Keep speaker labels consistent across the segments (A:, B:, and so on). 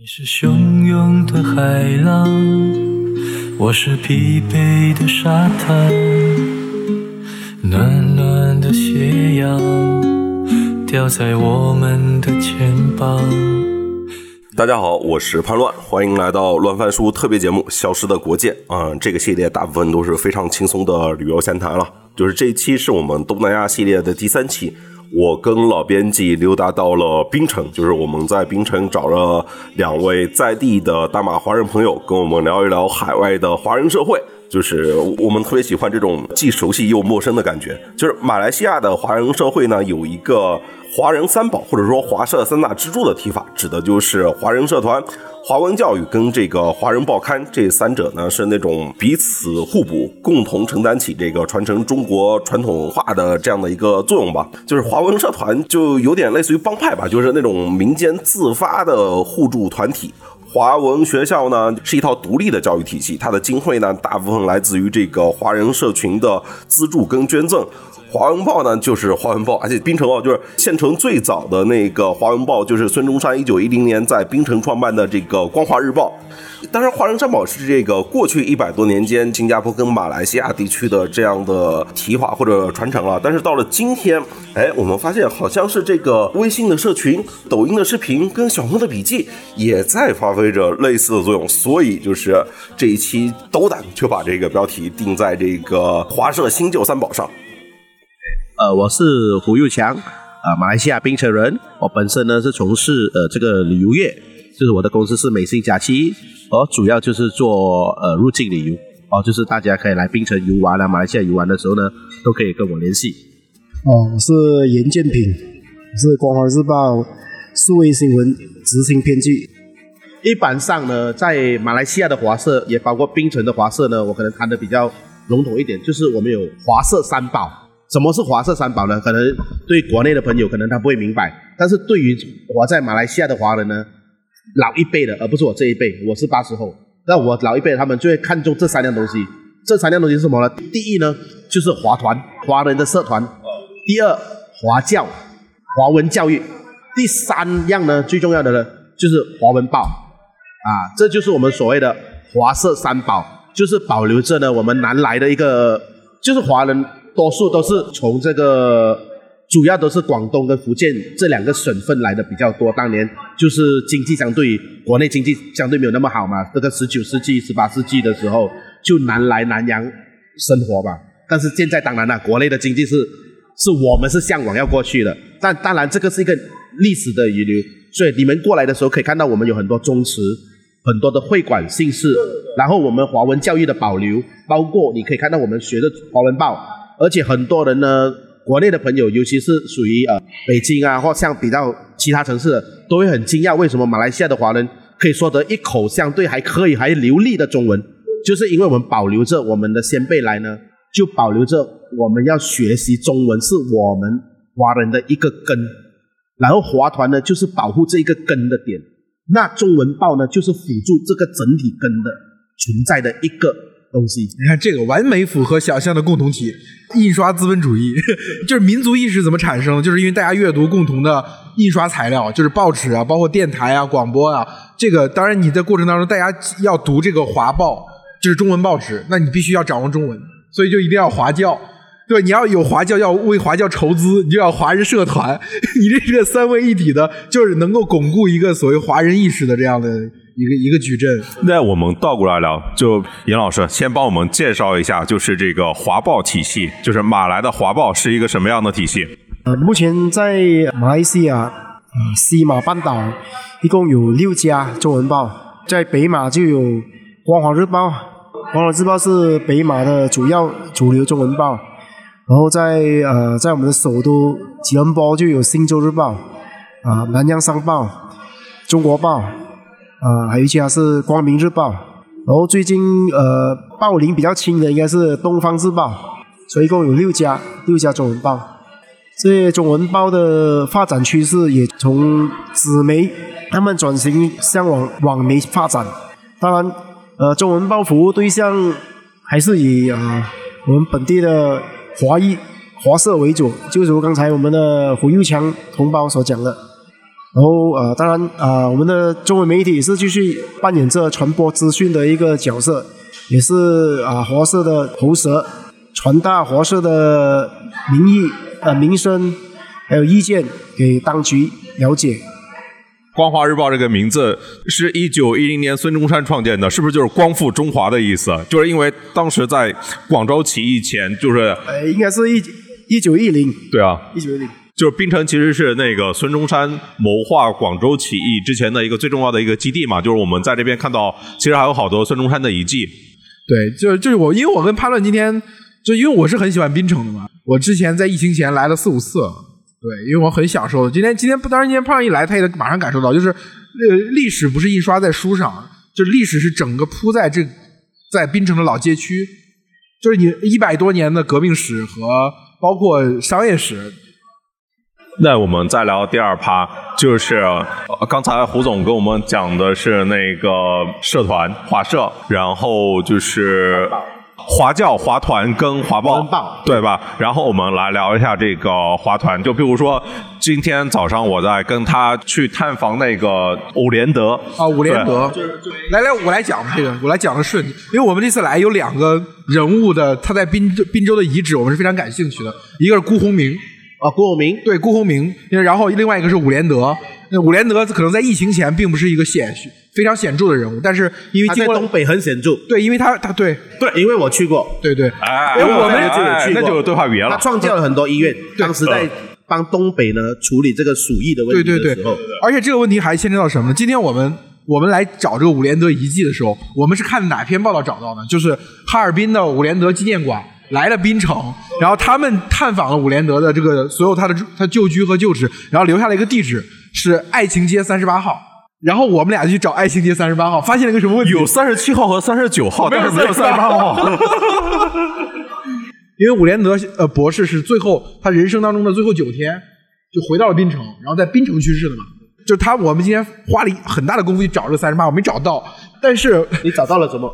A: 你是汹涌的海浪，我是疲惫的沙滩，暖暖的斜阳掉在我们的肩膀。
B: 大家好，我是潘乱，欢迎来到乱翻书特别节目《消失的国界》啊、这个系列大部分都是非常轻松的旅游闲谈了，就是这一期是我们东南亚系列的第三期。我跟老编辑溜达到了槟城，就是我们在槟城找了两位在地的大马华人朋友，跟我们聊一聊海外的华人社会。就是我们特别喜欢这种既熟悉又陌生的感觉。就是马来西亚的华人社会呢，有一个华人三宝或者说华社三大支柱的提法，指的就是华人社团、华文教育跟这个华人报刊这三者呢是那种彼此互补，共同承担起这个传承中国传统文化的这样的一个作用吧。就是华文社团就有点类似于帮派吧，就是那种民间自发的互助团体。华文学校呢是一套独立的教育体系，它的经费呢大部分来自于这个华人社群的资助跟捐赠。华文报呢就是华文报，而且槟城哦就是县城最早的那个华文报，就是孙中山一九一零年在槟城创办的这个《光华日报》。当然，华人三宝是这个过去一百多年间新加坡跟马来西亚地区的这样的提法或者传承了。但是到了今天，哎，我们发现好像是这个微信的社群、抖音的视频跟小红的笔记也在发挥着类似的作用。所以就是这一期斗胆就把这个标题定在这个华社新旧三宝上。
C: 呃，我是胡佑强，啊、马来西亚槟城人。我本身呢是从事呃这个旅游业，就是我的公司是美心假期，我主要就是做呃入境旅游，哦，就是大家可以来槟城游玩啊，马来西亚游玩的时候呢，都可以跟我联系。
D: 哦，我是严建平，我是《光华日报》数位新闻执行编辑。
C: 一般上呢，在马来西亚的华社，也包括槟城的华社呢，我可能谈的比较笼统一点，就是我们有华社三宝。什么是华社三宝呢？可能对国内的朋友可能他不会明白，但是对于活在马来西亚的华人呢，老一辈的，而不是我这一辈，我是八十后，那我老一辈他们就会看重这三样东西。这三样东西是什么呢？第一呢，就是华团，华人的社团；第二，华教，华文教育；第三样呢，最重要的呢，就是华文报。啊，这就是我们所谓的华社三宝，就是保留着呢我们南来的一个，就是华人多数都是从这个，主要都是广东跟福建这两个省份来的比较多。当年就是经济相对于国内经济相对没有那么好嘛，这个十九世纪、十八世纪的时候就南来南洋生活吧。但是现在当然了，国内的经济是是我们是向往要过去的，但当然这个是一个历史的遗留，所以你们过来的时候可以看到我们有很多宗祠。很多的会馆姓氏，然后我们华文教育的保留，包括你可以看到我们学的华文报，而且很多人呢，国内的朋友，尤其是属于呃北京啊，或像比较其他城市的，都会很惊讶，为什么马来西亚的华人可以说得一口相对还可以还流利的中文，就是因为我们保留着我们的先辈来呢，就保留着我们要学习中文是我们华人的一个根，然后华团呢就是保护这一个根的点。那中文报呢，就是辅助这个整体根的存在的一个东西。
E: 你看这个完美符合想象的共同体，印刷资本主义，就是民族意识怎么产生？就是因为大家阅读共同的印刷材料，就是报纸啊，包括电台啊、广播啊。这个当然你在过程当中，大家要读这个华报，就是中文报纸，那你必须要掌握中文，所以就一定要华教。对，你要有华教，要为华教筹资，你就要华人社团，你这是个三位一体的，就是能够巩固一个所谓华人意识的这样的一个一个矩阵。
F: 那我们倒过来聊，就严老师先帮我们介绍一下，就是这个华报体系，就是马来的华报是一个什么样的体系？
D: 呃，目前在马来西亚，呃，西马半岛一共有六家中文报，在北马就有《光华日报》，《光华日报》是北马的主要主流中文报。然后在呃，在我们的首都吉隆坡就有《星洲日报》啊，《南洋商报》、《中国报》啊，还有一家是《光明日报》。然后最近呃，报龄比较轻的应该是《东方日报》，所以一共有六家六家中文报。这些中文报的发展趋势也从纸媒慢慢转型向往网媒发展。当然，呃，中文报服务对象还是以啊我们本地的。华裔华社为主，就如刚才我们的胡佑强同胞所讲的，然后呃，当然啊、呃我们的中文媒体也是继续扮演着传播资讯的一个角色，也是啊、华社的喉舌，传达华社的民意、呃民生，还有意见给当局了解。
F: 光华日报这个名字是一九一零年孙中山创建的，是不是就是光复中华的意思？就是因为当时在广州起义前，就是
D: 呃，应该是一一九一零，
F: 对啊，
D: 一九一零。
F: 就是槟城其实是那个孙中山谋划广州起义之前的一个最重要的一个基地嘛，就是我们在这边看到，其实还有好多孙中山的遗迹。
E: 对，就就是我，因为我跟潘乱今天就因为我是很喜欢槟城的嘛，我之前在疫情前来了四五次，对，因为我很享受。今天今天不当然今天潘乱一来，他也马上感受到，就是呃历史不是印刷在书上，就历史是整个铺在这在槟城的老街区，就是你一百多年的革命史和包括商业史，
F: 那我们再聊第二趴，就是、呃刚才胡总跟我们讲的是那个社团华社，然后就是华教、华团跟华报，对吧？然后我们来聊一下这个华团，就比如说今天早上我在跟他去探访那个伍连德。
E: 啊，伍连德，来来，我来讲这个，我来讲的顺，因为我们这次来有两个人物的他在滨州滨州的遗址，我们是非常感兴趣的，一个是辜鸿铭，
C: 啊，郭鸿明，
E: 对，郭鸿铭，然后另外一个是伍连德。那伍连德可能在疫情前并不是一个显非常显著的人物，但是因为经过
C: 他在东北很显著。
E: 对，因为他他对
C: 对，因为我去过，
E: 对对，
F: 哎，
C: 因为我们
F: 哎
C: 就有去过
F: 那就有对话语言
C: 他。创建了很多医院，当时在帮东北呢处理这个鼠疫的问
E: 对对对
C: 题的时候，，
E: 而且这个问题还牵扯到什么呢？今天我们我们来找这个伍连德遗迹的时候，我们是看哪篇报道找到的？就是哈尔滨的伍连德纪念馆来了槟城，然后他们探访了伍连德的这个所有他的他旧居和旧址，然后留下了一个地址是爱情街三十八号。然后我们俩就去找爱情街三十八号，发现了一个什么问题？
F: 有三十七号和三十九号，但是没有三十八号。
E: 因为伍连德呃博士是最后他人生当中的最后九天就回到了槟城，然后在槟城去世的嘛。就他，我们今天花了很大的功夫去找这个三十八，我没找到。但是
C: 你找到了怎么？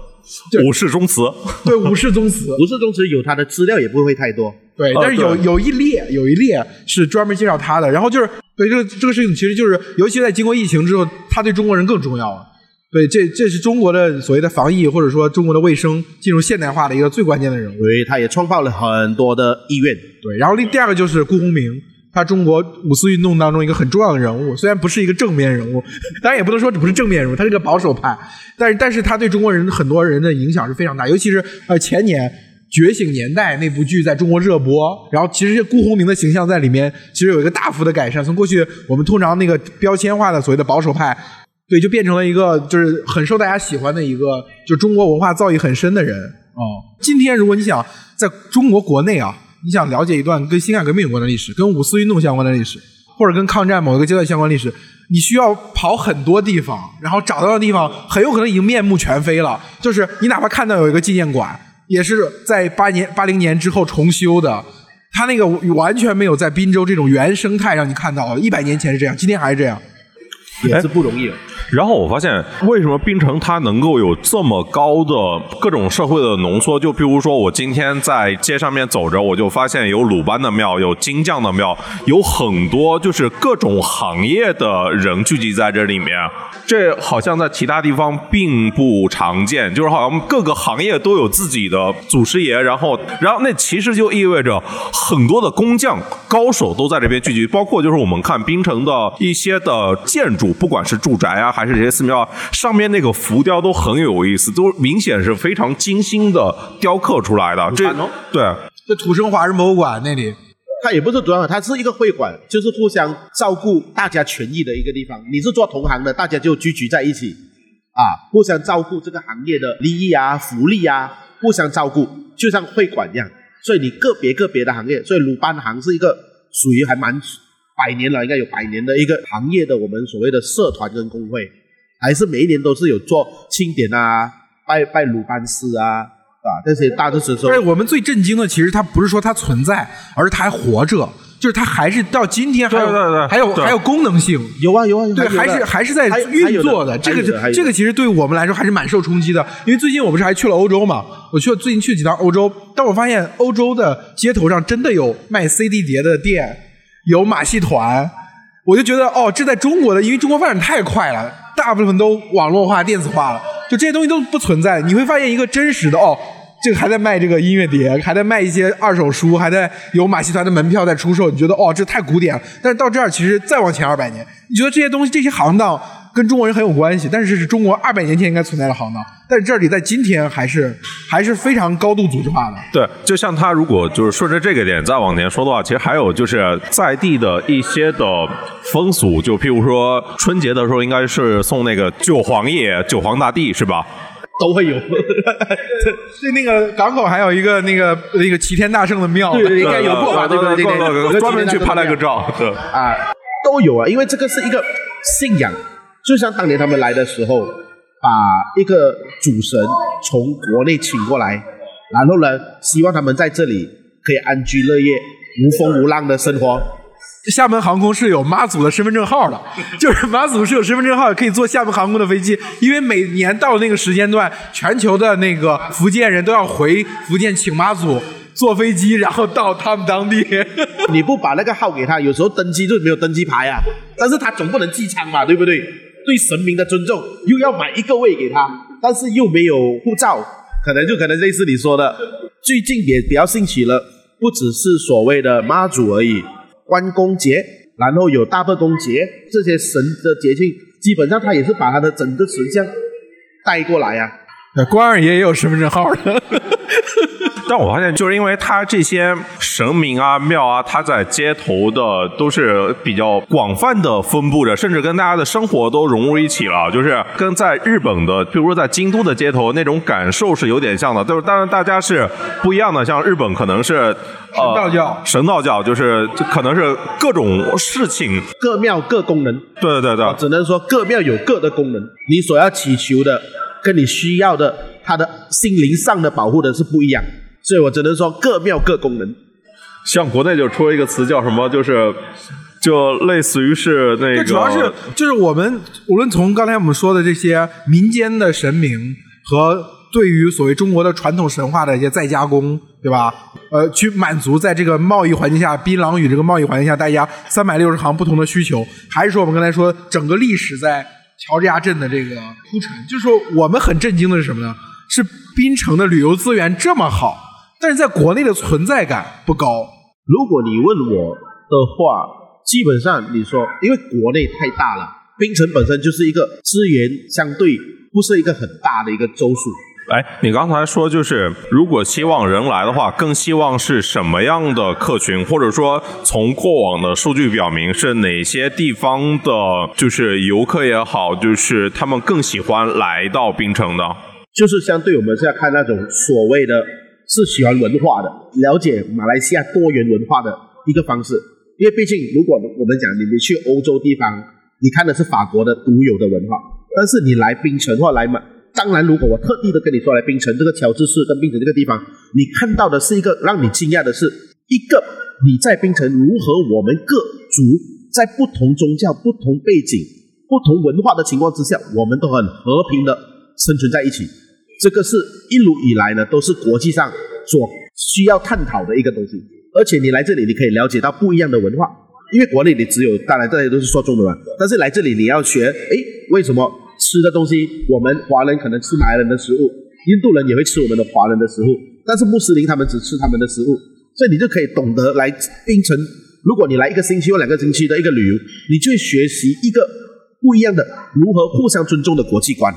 F: 武士宗祠，
E: 对武士宗祠，
C: 武士宗祠有他的资料也不会太多。
E: 对，
F: 啊
E: 但是有
F: 对
E: 有一列有一列是专门介绍他的。然后就是对这个这个事情，其实就是尤其在经过疫情之后，他对中国人更重要了。对，这这是中国的所谓的防疫，或者说中国的卫生进入现代化的一个最关键的人物。
C: 对，他也创造了很多的医院。
E: 对，然后另第二个就是辜鸿铭，他中国五四运动当中一个很重要的人物，虽然不是一个正面人物，当然也不能说不是正面人物，他是个保守派，但是但是他对中国人很多人的影响是非常大，尤其是呃前年。《觉醒年代》那部剧在中国热播，然后其实辜鸿铭的形象在里面其实有一个大幅的改善，从过去我们通常那个标签化的所谓的保守派，对，就变成了一个就是很受大家喜欢的一个，就中国文化造诣很深的人哦。今天如果你想在中国国内啊，你想了解一段跟辛亥革命有关的历史，跟五四运动相关的历史，或者跟抗战某一个阶段相关历史，你需要跑很多地方，然后找到的地方很有可能已经面目全非了。就是你哪怕看到有一个纪念馆，也是在八年八零年之后重修的。它那个完全没有在滨州这种原生态让你看到，一百年前是这样，今天还是这样。
C: 也是不容易。
F: 然后我发现，为什么槟城它能够有这么高的各种社会的浓缩？就比如说，我今天在街上面走着，我就发现有鲁班的庙，有金匠的庙，有很多就是各种行业的人聚集在这里面。这好像在其他地方并不常见，就是好像各个行业都有自己的祖师爷，然后，然后那其实就意味着很多的工匠高手都在这边聚集，包括就是我们看槟城的一些的建筑，不管是住宅啊，还是这些寺庙啊，上面那个浮雕都很有意思，都明显是非常精心的雕刻出来的。这对，
E: 这土生华人博物馆那里，
C: 它也不是主要，它是一个会馆，就是互相照顾大家权益的一个地方。你是做同行的，大家就聚集在一起，啊，互相照顾这个行业的利益啊、福利啊，互相照顾，就像会馆一样。所以你个别个别的行业，所以鲁班行是一个属于还蛮百年了，应该有百年的一个行业的我们所谓的社团跟工会，还是每一年都是有做庆典啊、拜拜鲁班师啊啊这些大的时候
E: 而且我们最震惊的，其实它不是说它存在，而是它还活着，就是它还是到今天还有
F: 对对对对
E: 还有还有功能性。
C: 有啊有啊，有
E: 对，还是还是在运作的，
C: 还
E: 这个这个其实对我们来说还是蛮受冲击的。因为最近我不是还去了欧洲嘛，我去了最近去了几趟欧洲，但我发现欧洲的街头上真的有卖 CD 碟的店，有马戏团，我就觉得哦，这在中国的，因为中国发展太快了，大部分都网络化、电子化了，就这些东西都不存在。你会发现一个真实的哦，这个还在卖这个音乐碟，还在卖一些二手书，还在有马戏团的门票在出售。你觉得哦，这太古典了。但是到这儿，其实再往前二百年，你觉得这些东西、这些行当跟中国人很有关系，但是这是中国二百年前应该存在的行当，但是这里在今天还是还是非常高度组织化的。
F: 对，就像他如果就是顺着这个点再往前说的话，其实还有就是在地的一些的风俗，就譬如说春节的时候应该是送那个九皇爷、九皇大帝是吧？
C: 都会有。
E: 对，那个港口还有一个那个那个齐天大圣的庙，
C: 对对，应该有过吧？对对对对对，
F: 专门去拍了个照，对
C: 啊，都有啊，因为这个是一个信仰，就像当年他们来的时候，把一个主神从国内请过来，然后呢，希望他们在这里可以安居乐业、无风无浪的生活。
E: 厦门航空是有妈祖的身份证号的，就是妈祖是有身份证号，可以坐厦门航空的飞机。因为每年到那个时间段，全球的那个福建人都要回福建请妈祖坐飞机，然后到他们当地。
C: 你不把那个号给他，有时候登机就没有登机牌啊。但是他总不能寄仓嘛，对不对？对神明的尊重，又要买一个位给他，但是又没有护照，可能就可能类似你说的。最近也比较兴起了，不只是所谓的妈祖而已。关公节，然后有大伯公节，这些神的节庆，基本上他也是把他的整个神像带过来呀、
E: 呃关二爷也有身份证号的。
F: 但我发现，就是因为它这些神明啊、庙啊，它在街头的都是比较广泛的分布着，甚至跟大家的生活都融入一起了。就是跟在日本的，比如说在京都的街头那种感受是有点像的。就是当然大家是不一样的，像日本可能是呃
E: 神道教
F: 神道教就是这可能是各种事情，
C: 各庙各功能，
F: 对对对对，
C: 只能说各庙有各的功能，你所要祈求的跟你需要的，它的心灵上的保护的是不一样，所以我只能说各庙各功能。
F: 像国内就出了一个词叫什么，就是就类似于是那个，
E: 主要是就是我们无论从刚才我们说的这些民间的神明和对于所谓中国的传统神话的一些再加工，对吧？呃，去满足在这个贸易环境下，槟榔与这个贸易环境下，大家三百六十行不同的需求，还是说我们刚才说整个历史在乔治亚镇的这个铺陈，就是说我们很震惊的是什么呢？是槟城的旅游资源这么好，但是在国内的存在感不高。
C: 如果你问我的话，基本上你说，因为国内太大了，槟城本身就是一个资源相对不是一个很大的一个州属。
F: 哎，你刚才说就是，如果希望人来的话，更希望是什么样的客群，或者说从过往的数据表明，是哪些地方的，就是游客也好，就是他们更喜欢来到槟城的？
C: 就是相对我们现在看那种所谓的是喜欢文化的，了解马来西亚多元文化的一个方式。因为毕竟，如果我们讲你你去欧洲地方，你看的是法国的独有的文化，但是你来槟城或来马，当然，如果我特地的跟你说来槟城这个乔治市跟槟城这个地方，你看到的是一个让你惊讶的是，一个你在槟城如何我们各族在不同宗教、不同背景、不同文化的情况之下，我们都很和平的生存在一起。这个是一路以来呢，都是国际上所需要探讨的一个东西。而且你来这里，你可以了解到不一样的文化，因为国内你只有当然大家都是说中文，但是来这里你要学，诶，为什么吃的东西我们华人可能吃马来人的食物，印度人也会吃我们的华人的食物，但是穆斯林他们只吃他们的食物，所以你就可以懂得来槟城。如果你来一个星期或两个星期的一个旅游，你就会学习一个不一样的如何互相尊重的国际观。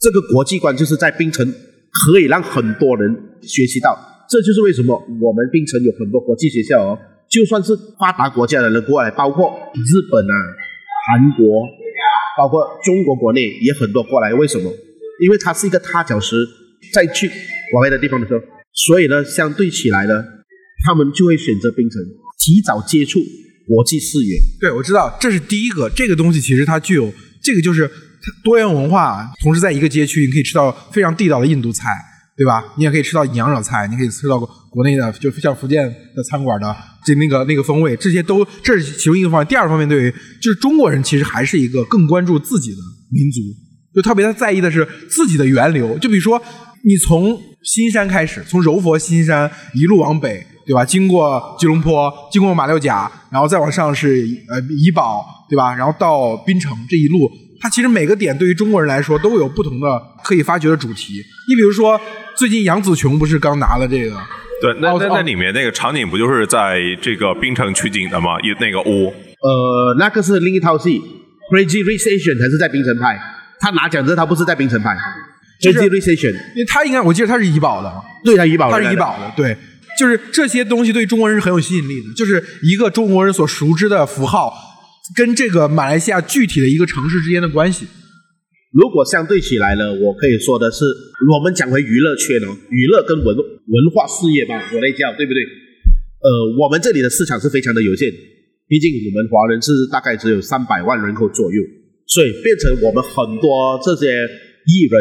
C: 这个国际观就是在槟城可以让很多人学习到，这就是为什么我们槟城有很多国际学校哦。就算是发达国家的人过来，包括日本啊、韩国，包括中国国内也很多过来。为什么？因为它是一个踏脚石，再去国外的地方的时候，所以呢，相对起来呢，他们就会选择槟城，提早接触国际视野。
E: 对，我知道，这是第一个。这个东西其实它具有这个就是多元文化，同时在一个街区，你可以吃到非常地道的印度菜，对吧？你也可以吃到娘惹菜，你可以吃到国内的，就像福建的餐馆的这那个那个风味，这些都这是其中一个方面。第二个方面，对于就是中国人其实还是一个更关注自己的民族，就特别他在意的是自己的源流。就比如说，你从新山开始，从柔佛新山一路往北。对吧？经过吉隆坡，经过马六甲，然后再往上是呃怡保，对吧？然后到槟城这一路，它其实每个点对于中国人来说都有不同的可以发掘的主题。你比如说，最近杨紫琼不是刚拿了这个？
F: 对，那那那里面那个场景不就是在这个冰城取景的吗？一那个屋，
C: 呃，那个是另一套戏，Crazy Rich Asian 才是在冰城拍，他拿奖的他不是在冰城拍
E: 就是
C: ，Crazy Rich Asian，
E: 因为他应该我记得他是怡宝的，
C: 对他怡保，
E: 他是怡宝的，对，就是这些东西对中国人是很有吸引力的，就是一个中国人所熟知的符号，跟这个马来西亚具体的一个城市之间的关系。
C: 如果相对起来呢，我可以说的是，我们讲回娱乐圈哦，娱乐跟文文化事业吧，我来叫对不对？呃，我们这里的市场是非常的有限，毕竟我们华人是大概只有三百万人口左右，所以变成我们很多这些艺人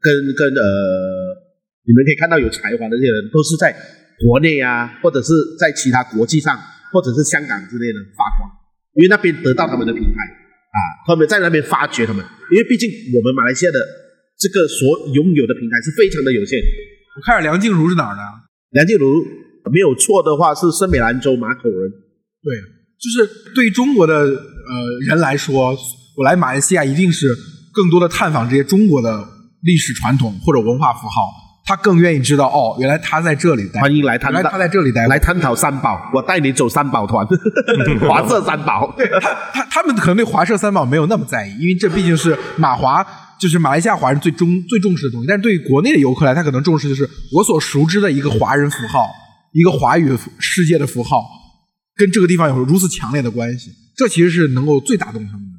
C: 跟跟呃，你们可以看到有才华的这些人，都是在国内啊，或者是在其他国际上，或者是香港之类的发光，因为那边得到他们的平台。啊，他们在那边发掘他们，因为毕竟我们马来西亚的这个所拥有的平台是非常的有限。
E: 我看着梁静茹是哪儿的啊？
C: 梁静茹没有错的话是圣美兰州马口人，
E: 对，就是对中国的呃人来说，我来马来西亚一定是更多的探访这些中国的历史传统或者文化符号，他更愿意知道哦，原来他在这里待，
C: 欢迎来探
E: 原来他在这里待
C: 来探讨三宝，我带你走三宝团，华社三宝。
E: 他他他们可能对华社三宝没有那么在意，因为这毕竟是马华，就是马来西亚华人最重最重视的东西。但是对于国内的游客来，他可能重视的是我所熟知的一个华人符号，一个华语世界的符号，跟这个地方有如此强烈的关系。这其实是能够最打动他们的。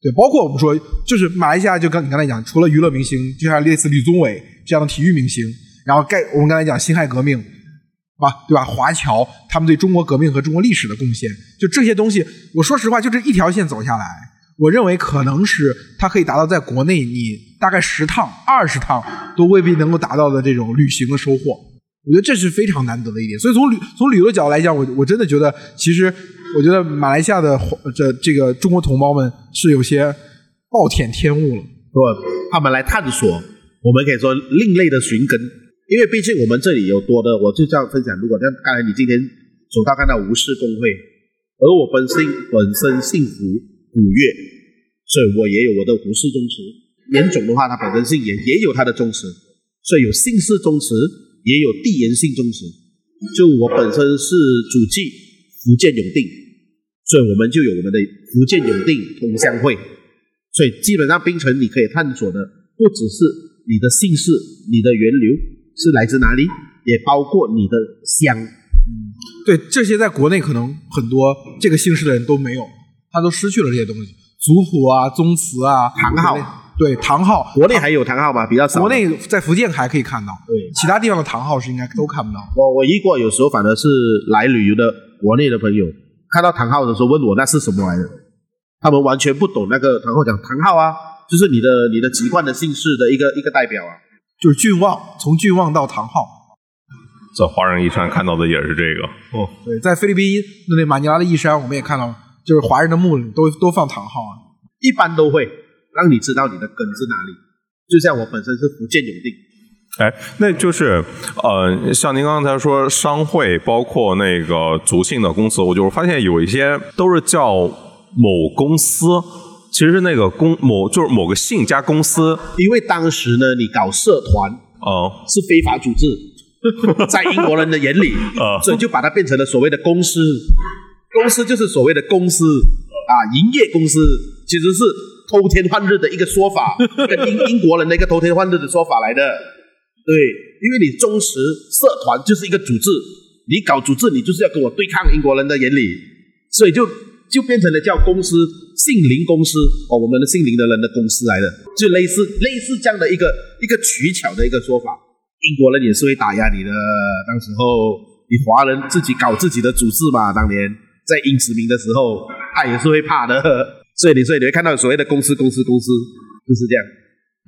E: 对，包括我们说，就是马来西亚，就刚你刚才讲，除了娱乐明星，就像类似吕宗伟这样的体育明星，然后盖我们刚才讲辛亥革命，吧，对吧？华侨他们对中国革命和中国历史的贡献，就这些东西，我说实话，就这一条线走下来，我认为可能是它可以达到在国内你大概十趟、二十趟都未必能够达到的这种旅行的收获。我觉得这是非常难得的一点。所以从旅从旅游角度来讲，我我真的觉得，其实我觉得马来西亚的这这个中国同胞们是有些暴殄天物了。
C: 不，他们来探索，我们可以说另类的寻根，因为毕竟我们这里有多的，我就这样分享。如果像刚才你今天走到看到吴氏工会，而我本身本身姓吴，古月，所以我也有我的胡氏宗祠。严总的话，他本身姓严，也有他的宗祠，所以有姓氏宗祠，也有地缘姓宗祠。就我本身是祖籍福建永定，所以我们就有我们的福建永定同乡会。所以基本上槟城你可以探索的不只是你的姓氏、你的源流是来自哪里，也包括你的乡。
E: 嗯对这些在国内可能很多这个姓氏的人都没有，他都失去了这些东西，族谱啊、宗祠啊、
C: 堂号，
E: 对唐号，
C: 国内还有唐号吧？比较少。
E: 国内在福建还可以看到，
C: 对
E: 其他地方的唐号是应该都看不到。
C: 我我一过有时候反而是来旅游的国内的朋友看到唐昊的时候问我那是什么来的，他们完全不懂那个唐昊，讲唐昊啊，就是你的你的籍贯的姓氏的一个一个代表啊。
E: 就是郡望，从郡望到唐昊。
F: 在华人遗产看到的也是这个。哦，
E: 对，在菲律宾那那马尼拉的义山，我们也看到，就是华人的墓里都都放唐昊啊。
C: 一般都会让你知道你的根是哪里。就像我本身是福建永定，
F: 哎，那就是呃，像您刚才说商会，包括那个族姓的公司，我就是发现有一些都是叫某公司，其实是那个公某就是某个姓加公司，
C: 因为当时呢，你搞社团
F: 哦、
C: 是非法组织，在英国人的眼里，
F: 啊
C: 所以就把它变成了所谓的公司。公司就是所谓的公司啊，营业公司其实是偷天换日的一个说法，跟英英国人的一个偷天换日的说法来的。对，因为你忠实社团就是一个组织，你搞组织，你就是要跟我对抗英国人的眼里，所以就就变成了叫公司姓林公司哦，我们的姓林的人的公司来的，就类似类似这样的一个一个取巧的一个说法。英国人也是会打压你的，当时候你华人自己搞自己的组织嘛，当年在英殖民的时候，他也是会怕的。所以你所以你会看到所谓的公司公司公司就是这样。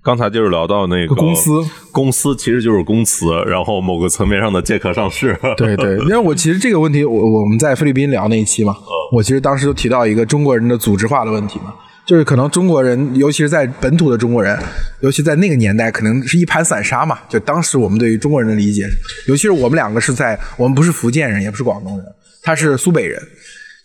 F: 刚才就是聊到那个
E: 公司，
F: 公司其实就是公司，然后某个层面上的借壳上市。
E: 对对，因为我其实这个问题，我我们在菲律宾聊那一期嘛，我其实当时就提到一个中国人的组织化的问题嘛，就是可能中国人，尤其是在本土的中国人，尤其在那个年代，可能是一盘散沙嘛。就当时我们对于中国人的理解，尤其是我们两个是在，我们不是福建人，也不是广东人，他是苏北人，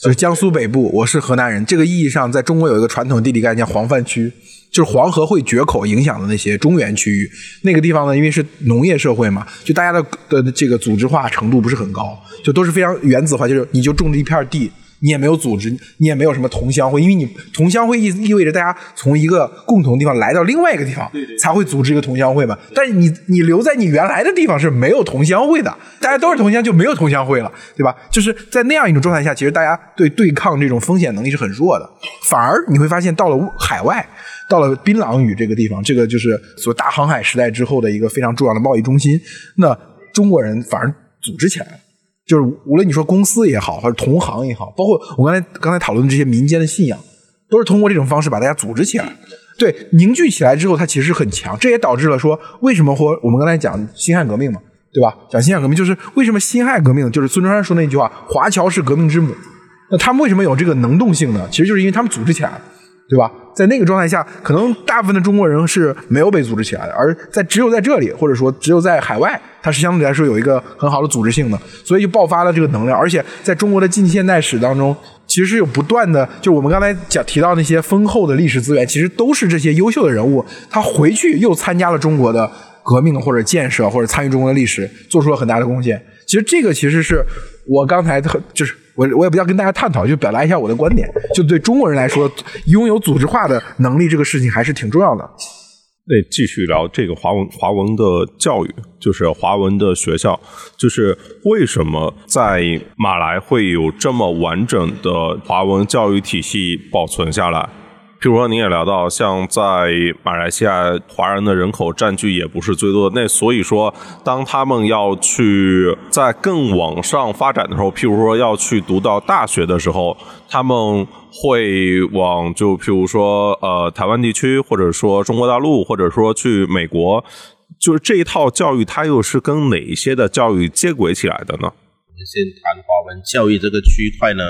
E: 就是江苏北部，我是河南人。这个意义上，在中国有一个传统地理概念叫黄泛区，就是黄河会决口影响的那些中原区域。那个地方呢，因为是农业社会嘛，就大家的的这个组织化程度不是很高，就都是非常原子化，就是你就种这一片地。你也没有组织，你也没有什么同乡会，因为你同乡会意意味着大家从一个共同地方来到另外一个地方，才会组织一个同乡会嘛。但是你你留在你原来的地方是没有同乡会的，大家都是同乡就没有同乡会了，对吧？就是在那样一种状态下，其实大家对对抗这种风险能力是很弱的。反而你会发现，到了海外，到了槟榔屿这个地方，这个就是所大航海时代之后的一个非常重要的贸易中心，那中国人反而组织起来了。就是无论你说公司也好，还是同行也好，包括我刚才刚才讨论的这些民间的信仰，都是通过这种方式把大家组织起来，对，凝聚起来之后，它其实很强。这也导致了说，为什么或我们刚才讲辛亥革命嘛，对吧？讲辛亥革命就是为什么辛亥革命就是孙中山说那句话“华侨是革命之母”，那他们为什么有这个能动性呢？其实就是因为他们组织起来了。对吧？在那个状态下，可能大部分的中国人是没有被组织起来的，而在只有在这里，或者说只有在海外，它是相对来说有一个很好的组织性的，所以就爆发了这个能量。而且在中国的近现代史当中，其实是有不断的，就我们刚才讲提到那些丰厚的历史资源，其实都是这些优秀的人物，他回去又参加了中国的革命或者建设，或者参与中国的历史，做出了很大的贡献。其实这个其实是我刚才就是。我我也不要跟大家探讨，就表达一下我的观点。就对中国人来说，拥有组织化的能力这个事情还是挺重要的。
F: 那继续聊这个华文华文的教育，就是华文的学校，就是为什么在马来会有这么完整的华文教育体系保存下来？譬如说，您也聊到，像在马来西亚，华人的人口占据也不是最多的。那所以说，当他们要去在更往上发展的时候，譬如说要去读到大学的时候，他们会往就譬如说呃台湾地区，或者说中国大陆，或者说去美国，就是这一套教育，它又是跟哪一些的教育接轨起来的呢？
C: 先谈华文教育这个区块呢，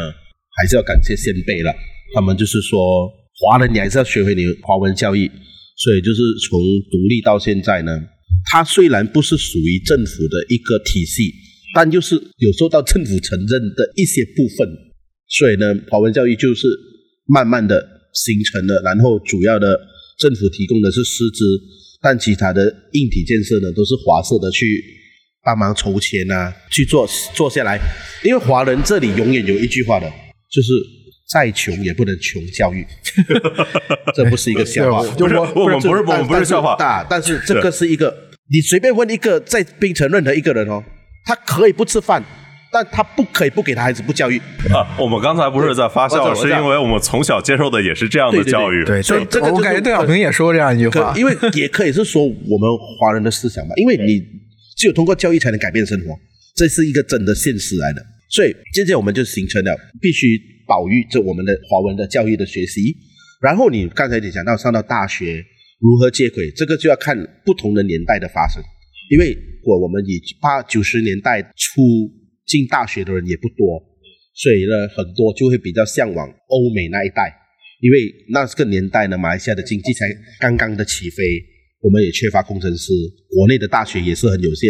C: 还是要感谢先辈了，他们就是说。华人你还是要学会你华文教育，所以就是从独立到现在呢，它虽然不是属于政府的一个体系，但就是有受到政府承认的一些部分，所以呢，华文教育就是慢慢的形成了，然后主要的政府提供的是师资，但其他的硬体建设呢，都是华社的去帮忙筹钱啊，去做做下来，因为华人这里永远有一句话的，就是。再穷也不能穷教育，这不是一个笑话。
F: 不是我们不是我们不是笑话。
C: 大，但是这个是一个，你随便问一个在槟城任何一个人哦，他可以不吃饭，但他不可以不给他孩子不教育。
F: 啊，我们刚才不是在发笑，是因为我们从小接受的也是这样的教育。
E: 对，所以这个我感觉邓小平也说过这样一句话，
C: 因为也可以是说我们华人的思想吧，因为你只有通过教育才能改变生活，这是一个真的现实来的。所以渐渐我们就形成了必须。保育这我们的华文的教育的学习，然后你刚才你讲到上到大学如何接轨，这个就要看不同的年代的发生，因为我我们以八九十年代初进大学的人也不多，所以呢很多就会比较向往欧美那一代，因为那个年代呢马来西亚的经济才刚刚的起飞，我们也缺乏工程师，国内的大学也是很有限，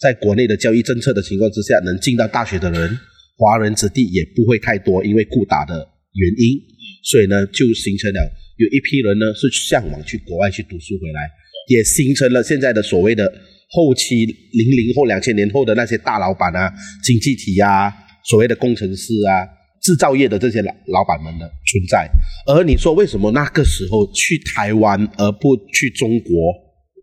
C: 在国内的教育政策的情况之下，能进到大学的人。华人子弟也不会太多，因为顾打的原因，所以呢，就形成了有一批人呢是向往去国外去读书回来，也形成了现在的所谓的后期零零后、两千年后的那些大老板啊、经济体啊、所谓的工程师啊、制造业的这些老老板们的存在。而你说为什么那个时候去台湾而不去中国？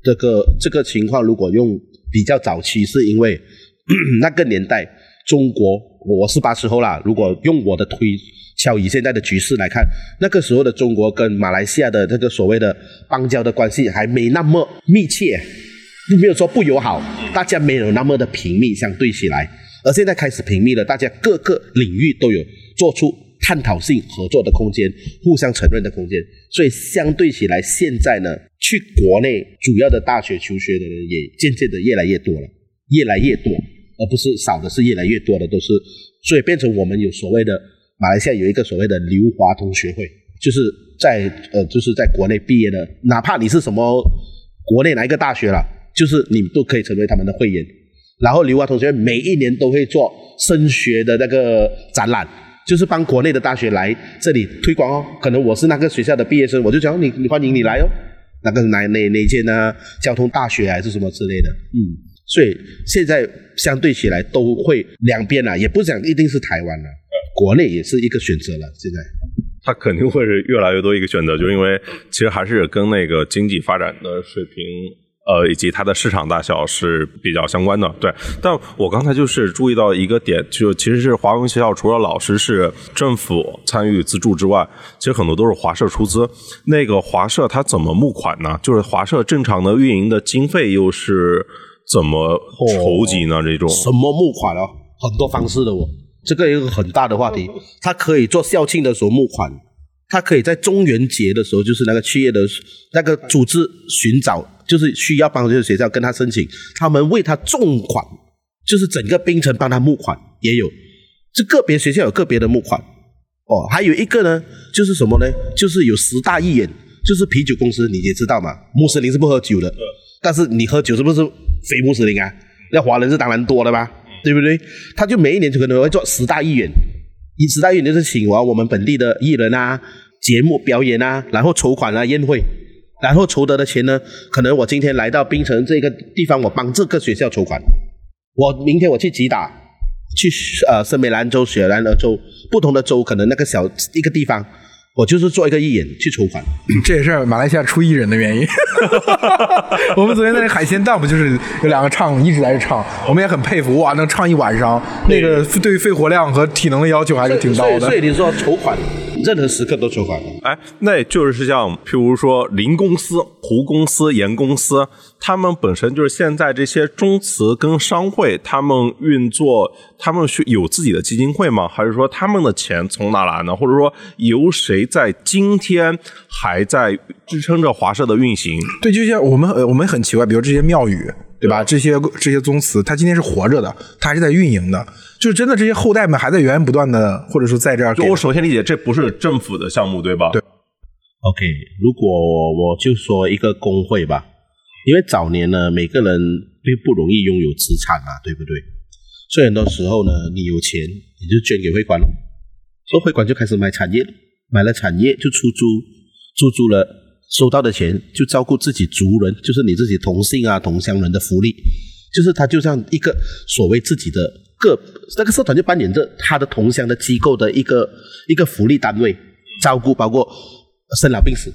C: 这个这个情况如果用比较早期，是因为 那个年代中国。我是八十后啦，如果用我的推敲，以现在的局势来看，那个时候的中国跟马来西亚的这个所谓的邦交的关系还没那么密切，没有说不友好，大家没有那么的频密相对起来，而现在开始频密了，大家各个领域都有做出探讨性合作的空间，互相承认的空间，所以相对起来，现在呢，去国内主要的大学求学的人也渐渐的越来越多了，越来越多。而不是少的，是越来越多的，都是，所以变成我们有所谓的马来西亚有一个所谓的留华同学会，就是在呃就是在国内毕业的，哪怕你是什么国内哪一个大学了，就是你都可以成为他们的会员。然后刘华同学每一年都会做升学的那个展览，就是帮国内的大学来这里推广哦。可能我是那个学校的毕业生，我就讲你你欢迎你来哦。那个哪哪哪间呢？交通大学还是什么之类的，嗯。所以现在相对起来都会两边啊，也不讲一定是台湾了、国内也是一个选择了。现在
F: 它肯定会是越来越多一个选择，就因为其实还是跟那个经济发展的水平。呃，以及它的市场大小是比较相关的，对。但我刚才就是注意到一个点，就其实是华文学校除了老师是政府参与资助之外，其实很多都是华社出资。那个华社它怎么募款呢？就是华社正常的运营的经费又是怎么筹集呢？这种
C: 什么募款啊，很多方式的哦，这个一个很大的话题。他可以做校庆的时候募款，他可以在中元节的时候，就是那个企业的那个组织寻找。就是需要帮助的学校跟他申请，他们为他重款，就是整个冰城帮他募款也有，这个别学校有个别的募款，哦，还有一个呢，就是什么呢？就是有十大艺人，就是啤酒公司，你也知道嘛，穆斯林是不喝酒的，但是你喝酒是不是非穆斯林啊？那华人是当然多的吧，对不对？他就每一年就可能会做十大议员，以十大议员就是请完我们本地的艺人啊，节目表演啊，然后筹款啊，宴会。然后筹得的钱呢，可能我今天来到槟城这个地方，我帮这个学校筹款。我明天我去吉打，去呃圣美兰州、雪兰莪州，不同的州，可能那个小一个地方，我就是做一个艺人去筹款。
E: 这也是马来西亚出艺人的原因。我们昨天在那海鲜档不就是有两个唱一直在这唱，我们也很佩服哇，能唱一晚上，那个对于肺活量和体能的要求还是挺高的。
C: 所以你说筹款。任何时刻都筹款。
F: 哎，那就是像譬如说林公司、胡公司、严公司，他们本身就是现在这些中词跟商会，他们运作，他们是有自己的基金会吗？还是说他们的钱从哪来呢？或者说由谁在今天还在支撑着华社的运行？
E: 对，就像我们我们很奇怪，比如这些庙宇。对吧？这些这些宗祠，它今天是活着的，它还是在运营的，就是真的这些后代们还在源源不断的，或者说在这儿。
F: 我首先理解，这不是政府的项目，对吧？
E: 对。
C: OK，如果我就说一个工会吧，因为早年呢，每个人并不容易拥有资产啊，对不对？所以很多时候呢，你有钱你就捐给会馆了，所以会馆就开始买产业，买了产业就出租，出租了。收到的钱就照顾自己族人，就是你自己同姓啊、同乡人的福利，就是他就像一个所谓自己的个那个社团就扮演着他的同乡的机构的一个一个福利单位，照顾包括生老病死，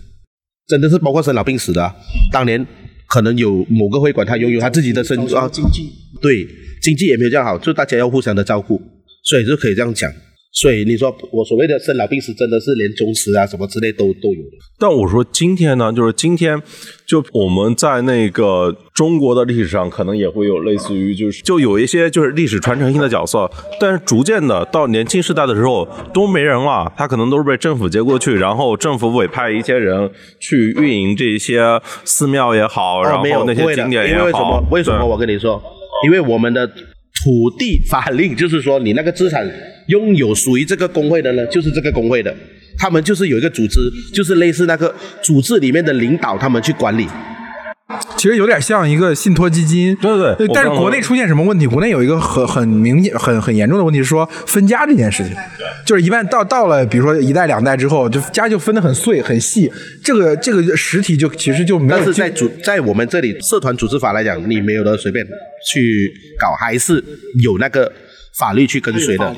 C: 真的是包括生老病死的。当年可能有某个会馆，他拥有他自己的生啊
D: 经济，
C: 对经济也没有这样好，就大家要互相的照顾，所以就可以这样讲。所以你说我所谓的生老病死，真的是连宗祠啊什么之类都都有的。
F: 但我说今天呢，就是今天，就我们在那个中国的历史上，可能也会有类似于，就是就有一些就是历史传承性的角色，但是逐渐的到年轻时代的时候都没人了，他可能都是被政府接过去，然后政府委派一些人去运营这些寺庙也好，然后那些景点也好。
C: 为什么？为什么？我跟你说，因为我们的土地法令就是说，你那个资产。拥有属于这个工会的呢，就是这个工会的，他们就是有一个组织，就是类似那个组织里面的领导，他们去管理。
E: 其实有点像一个信托基金，
F: 对对对。
E: 但是国内出现什么问题？国内有一个很很明显、很很严重的问题，是说分家这件事情。就是一般到到了，比如说一代两代之后，就家就分得很碎很细。这个这个实体就其实就没有。
C: 但是在组在我们这里社团组织法来讲，你没有的随便去搞，还是有那个。法律去跟随的，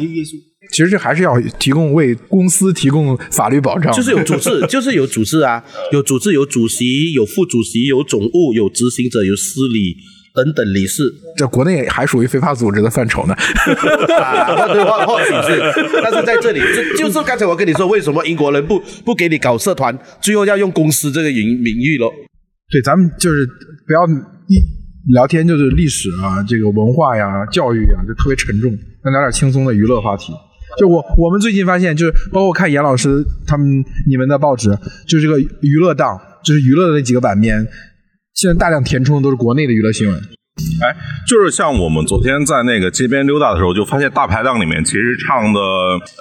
E: 其实这还是要提供为公司提供法律保障，
C: 就是有组织，就是有组织啊，有组织，有主席，有副主席，有总务，有执行者，有司理等等理事。
E: 这国内还属于非法组织的范畴呢。
C: 对，或或许是，但是在这里，就就是刚才我跟你说，为什么英国人不不给你搞社团，最后要用公司这个名名誉咯？
E: 对，咱们就是不要一。聊天就是历史啊，这个文化呀、教育呀，就特别沉重。那聊点轻松的娱乐话题。就我我们最近发现，就是包括看严老师他们你们的报纸，就这个娱乐档，就是娱乐的那几个版面，现在大量填充的都是国内的娱乐新闻。
F: 哎，就是像我们昨天在那个街边溜达的时候，就发现大排档里面其实唱的，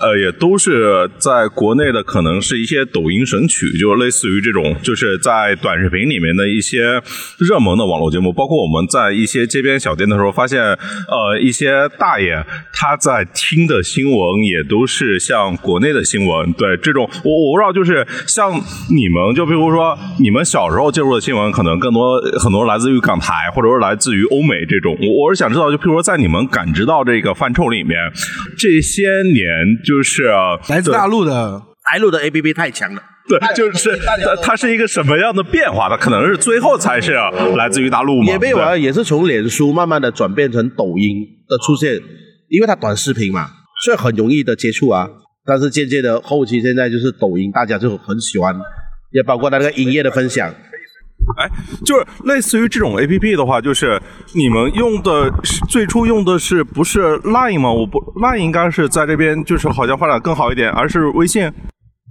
F: 呃，也都是在国内的，可能是一些抖音神曲，就类似于这种，就是在短视频里面的一些热门的网络节目。包括我们在一些街边小店的时候，发现，呃，一些大爷他在听的新闻也都是像国内的新闻。对这种，我我不知道，就是像你们，就比如说你们小时候接触的新闻，可能更多很多来自于港台，或者是来自于欧美这种。我我是想知道，就譬如说在你们感知到这个范畴里面，这些年就是
E: 来自大陆的
C: 大陆的 A P P 太强了。
F: 对，就是它它是一个什么样的变化？它可能是最后才是来自于大陆嘛？
C: 也没有啊，也是从脸书慢慢的转变成抖音的出现，因为它短视频嘛，所以很容易的接触啊。但是渐渐的后期现在就是抖音，大家就很喜欢，也包括它那个音乐的分享。
F: 哎，就是类似于这种 A P P 的话，就是你们用的最初用的是不是 Line 吗？我不 Line 应该是在这边就是好像发展更好一点，而是微信。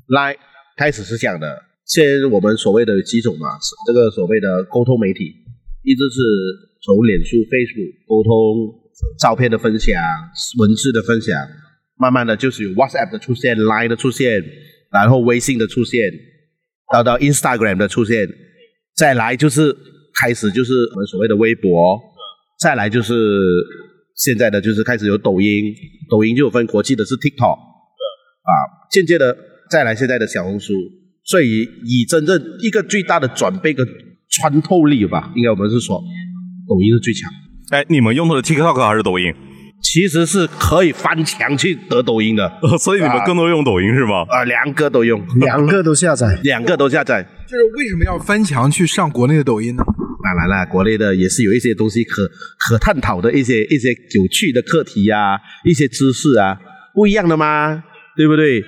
C: 来，开始是这样的，先我们所谓的几种嘛，这个所谓的沟通媒体，一直是从脸书、Facebook 沟通照片的分享、文字的分享，慢慢的就是有 WhatsApp 的出现、Line 的出现，然后微信的出现，到到 Instagram 的出现，再来就是开始就是我们所谓的微博，再来就是现在的就是开始有抖音，抖音就有分国际的是 TikTok，啊，渐渐的再来现在的小红书，所以以真正一个最大的转变跟穿透力吧，应该我们是说抖音是最强，
F: 哎，你们用的是 TikTok 还是抖音？
C: 其实是可以翻墙去得抖音的，
F: 所以你们更多用抖音是吗？
C: 啊，两个都用，
D: 两个都下载。
C: 两个都下载。
E: 就是为什么要翻墙去上国内的抖音呢？
C: 当然了，国内的也是有一些东西可可探讨的一些一些有趣的课题啊，一些知识啊，不一样的吗，对不对？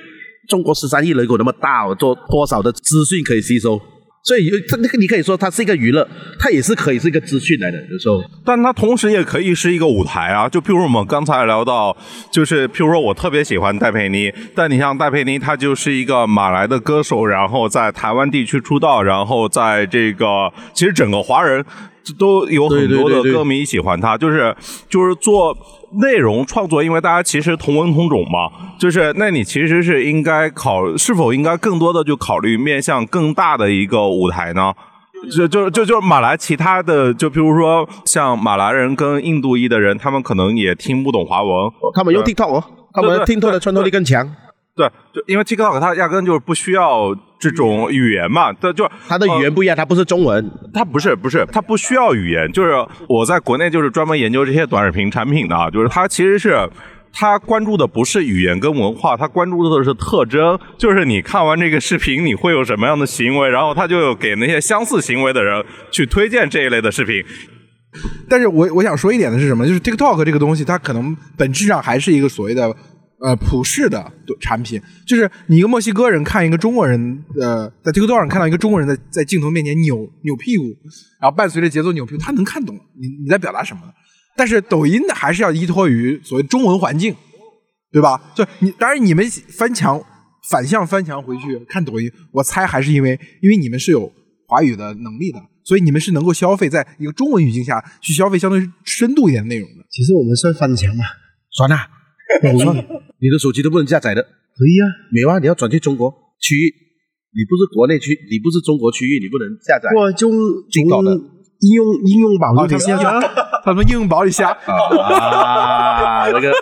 C: 中国十三亿人口那么大，我做多少的资讯可以吸收？所以有它那个你可以说它是一个娱乐，它也是可以是一个资讯来的。有时候
F: 但它同时也可以是一个舞台啊，就譬如我们刚才聊到，就是譬如说我特别喜欢戴佩妮，但你像戴佩妮，她就是一个马来的歌手，然后在台湾地区出道，然后在这个其实整个华人都有很多的歌迷喜欢她，就是就是做内容创作，因为大家其实同文同种嘛，就是那你其实是应该考是否应该更多的就考虑面向更大的一个舞台呢？就就就就是马来其他的，就比如说像马来人跟印度裔的人，他们可能也听不懂华文，
C: 他们用 TikTok 哦，他们
F: 对对
C: TikTok 的穿透力更强，
F: 对，就因为 TikTok 它压根就是不需要这种语言嘛，它，就
C: 它的语言不一样，它不是中文。
F: 它不是不是，它不需要语言。就是我在国内就是专门研究这些短视频产品的啊，就是它其实是。他关注的不是语言跟文化，他关注的是特征，就是你看完这个视频你会有什么样的行为，然后他就有给那些相似行为的人去推荐这一类的视频。
E: 但是我我想说一点的是什么？就是 TikTok 这个东西，它可能本质上还是一个所谓的呃普世的产品。就是你一个墨西哥人看一个中国人，呃，在 TikTok 上看到一个中国人在在镜头面前扭扭屁股，然后伴随着节奏扭屁股，他能看懂你你在表达什么。但是抖音的还是要依托于所谓中文环境，对吧？就你当然你们翻墙反向翻墙回去看抖音，我猜还是因为因为你们是有华语的能力的，所以你们是能够消费在一个中文语境下去消费相对深度一点的内容的。
D: 其实我们算翻墙嘛，
C: 算了，算了，你的手机都不能下载的。
D: 可以啊。
C: 没有啊，你要转去中国区域，你不是国内区，你不是中国区域，你不能下载。
D: 我就
C: 挺搞的
D: 从应用应用宝
E: 哦
D: 就可以下载。
E: 他们应用宝里下，
C: 啊，那个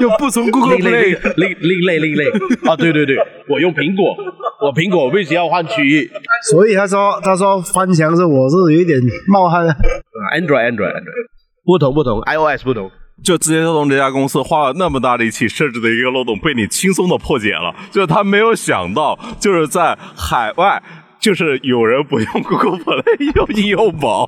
E: 又不从 Google
C: 另类
E: Play。
C: 另另类另类啊，对对对，我用苹果，我苹果我必须要换区域
D: 所以他说他说翻墙是我是有一点冒汗
C: ，Android Android Android 不同不同，iOS 不同。
F: 就字节跳动这家公司花了那么大力气设置的一个漏洞，被你轻松的破解了。就是他没有想到，就是在海外，就是有人 不用 Google Play，用应用宝。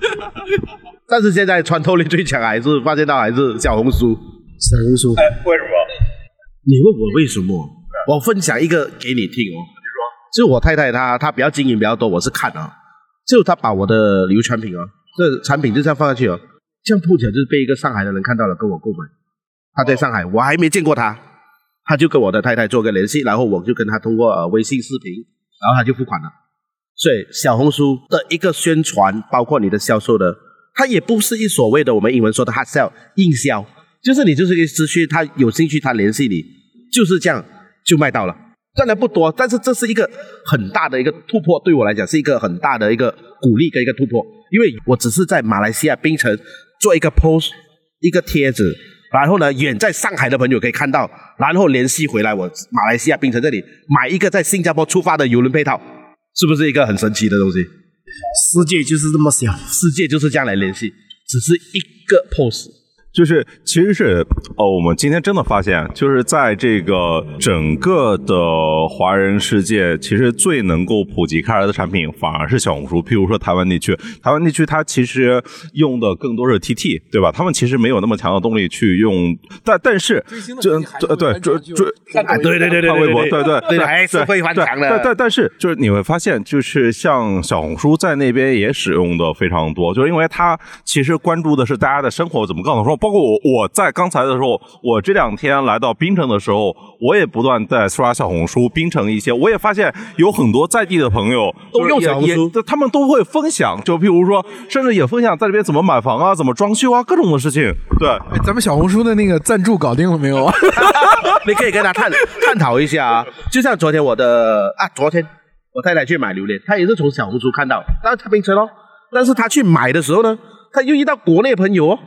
C: 但是现在穿透力最强还是发现到还是小红书。
D: 小红书，
F: 为什么？
C: 你问我为什么？我分享一个给你听哦。就我太太她她比较经营比较多，我是看啊，就她把我的旅游产品啊，这产品就这样放下去哦，这样碰巧就是被一个上海的人看到了，跟我购买。他在上海，我还没见过他，他就跟我的太太做个联系，然后我就跟他通过呃微信视频，然后他就付款了。所以小红书的一个宣传，包括你的销售的它也不是一所谓的我们英文说的 hard sell 硬销，就是你就是一个资讯，他有兴趣他联系你，就是这样就卖到了。赚的不多，但是这是一个很大的一个突破，对我来讲是一个很大的一个鼓励跟一个突破，因为我只是在马来西亚槟城做一个 post 一个帖子，然后呢，远在上海的朋友可以看到，然后联系回来我马来西亚槟城这里买一个在新加坡出发的邮轮配套，是不是一个很神奇的东西？
D: 世界就是这么小。
C: 世界就是这样来联系，只是一个 post。
F: 就是其实是哦，我们今天真的发现，就是在这个整个的华人世界，其实最能够普及开来的产品反而是小红书。譬如说台湾地区，台湾地区它其实用的更多是 TT，对吧？他们其实没有那么强的动力去用，但但是就对对追追
C: 啊，对对对对
F: 看微博，对对
C: 对，还是会翻墙的。
F: 但但但是就是你会发现，就是像小红书在那边也使用的非常多，就是因为它其实关注的是大家的生活怎么告诉说。包括我，我在刚才的时候，我这两天来到槟城的时候，我也不断在刷小红书，槟城一些，我也发现有很多在地的朋友
C: 都用小红书
F: 也他们都会分享，就譬如说，甚至也分享在这边怎么买房啊，怎么装修啊，各种的事情。对，
E: 哎咱们小红书的那个赞助搞定了没有啊？
C: 你可以跟他探探讨一下啊。就像昨天我的啊，昨天我太太去买榴莲，她也是从小红书看到，但是她冰城哦，但是她去买的时候呢，她又遇到国内朋友哦，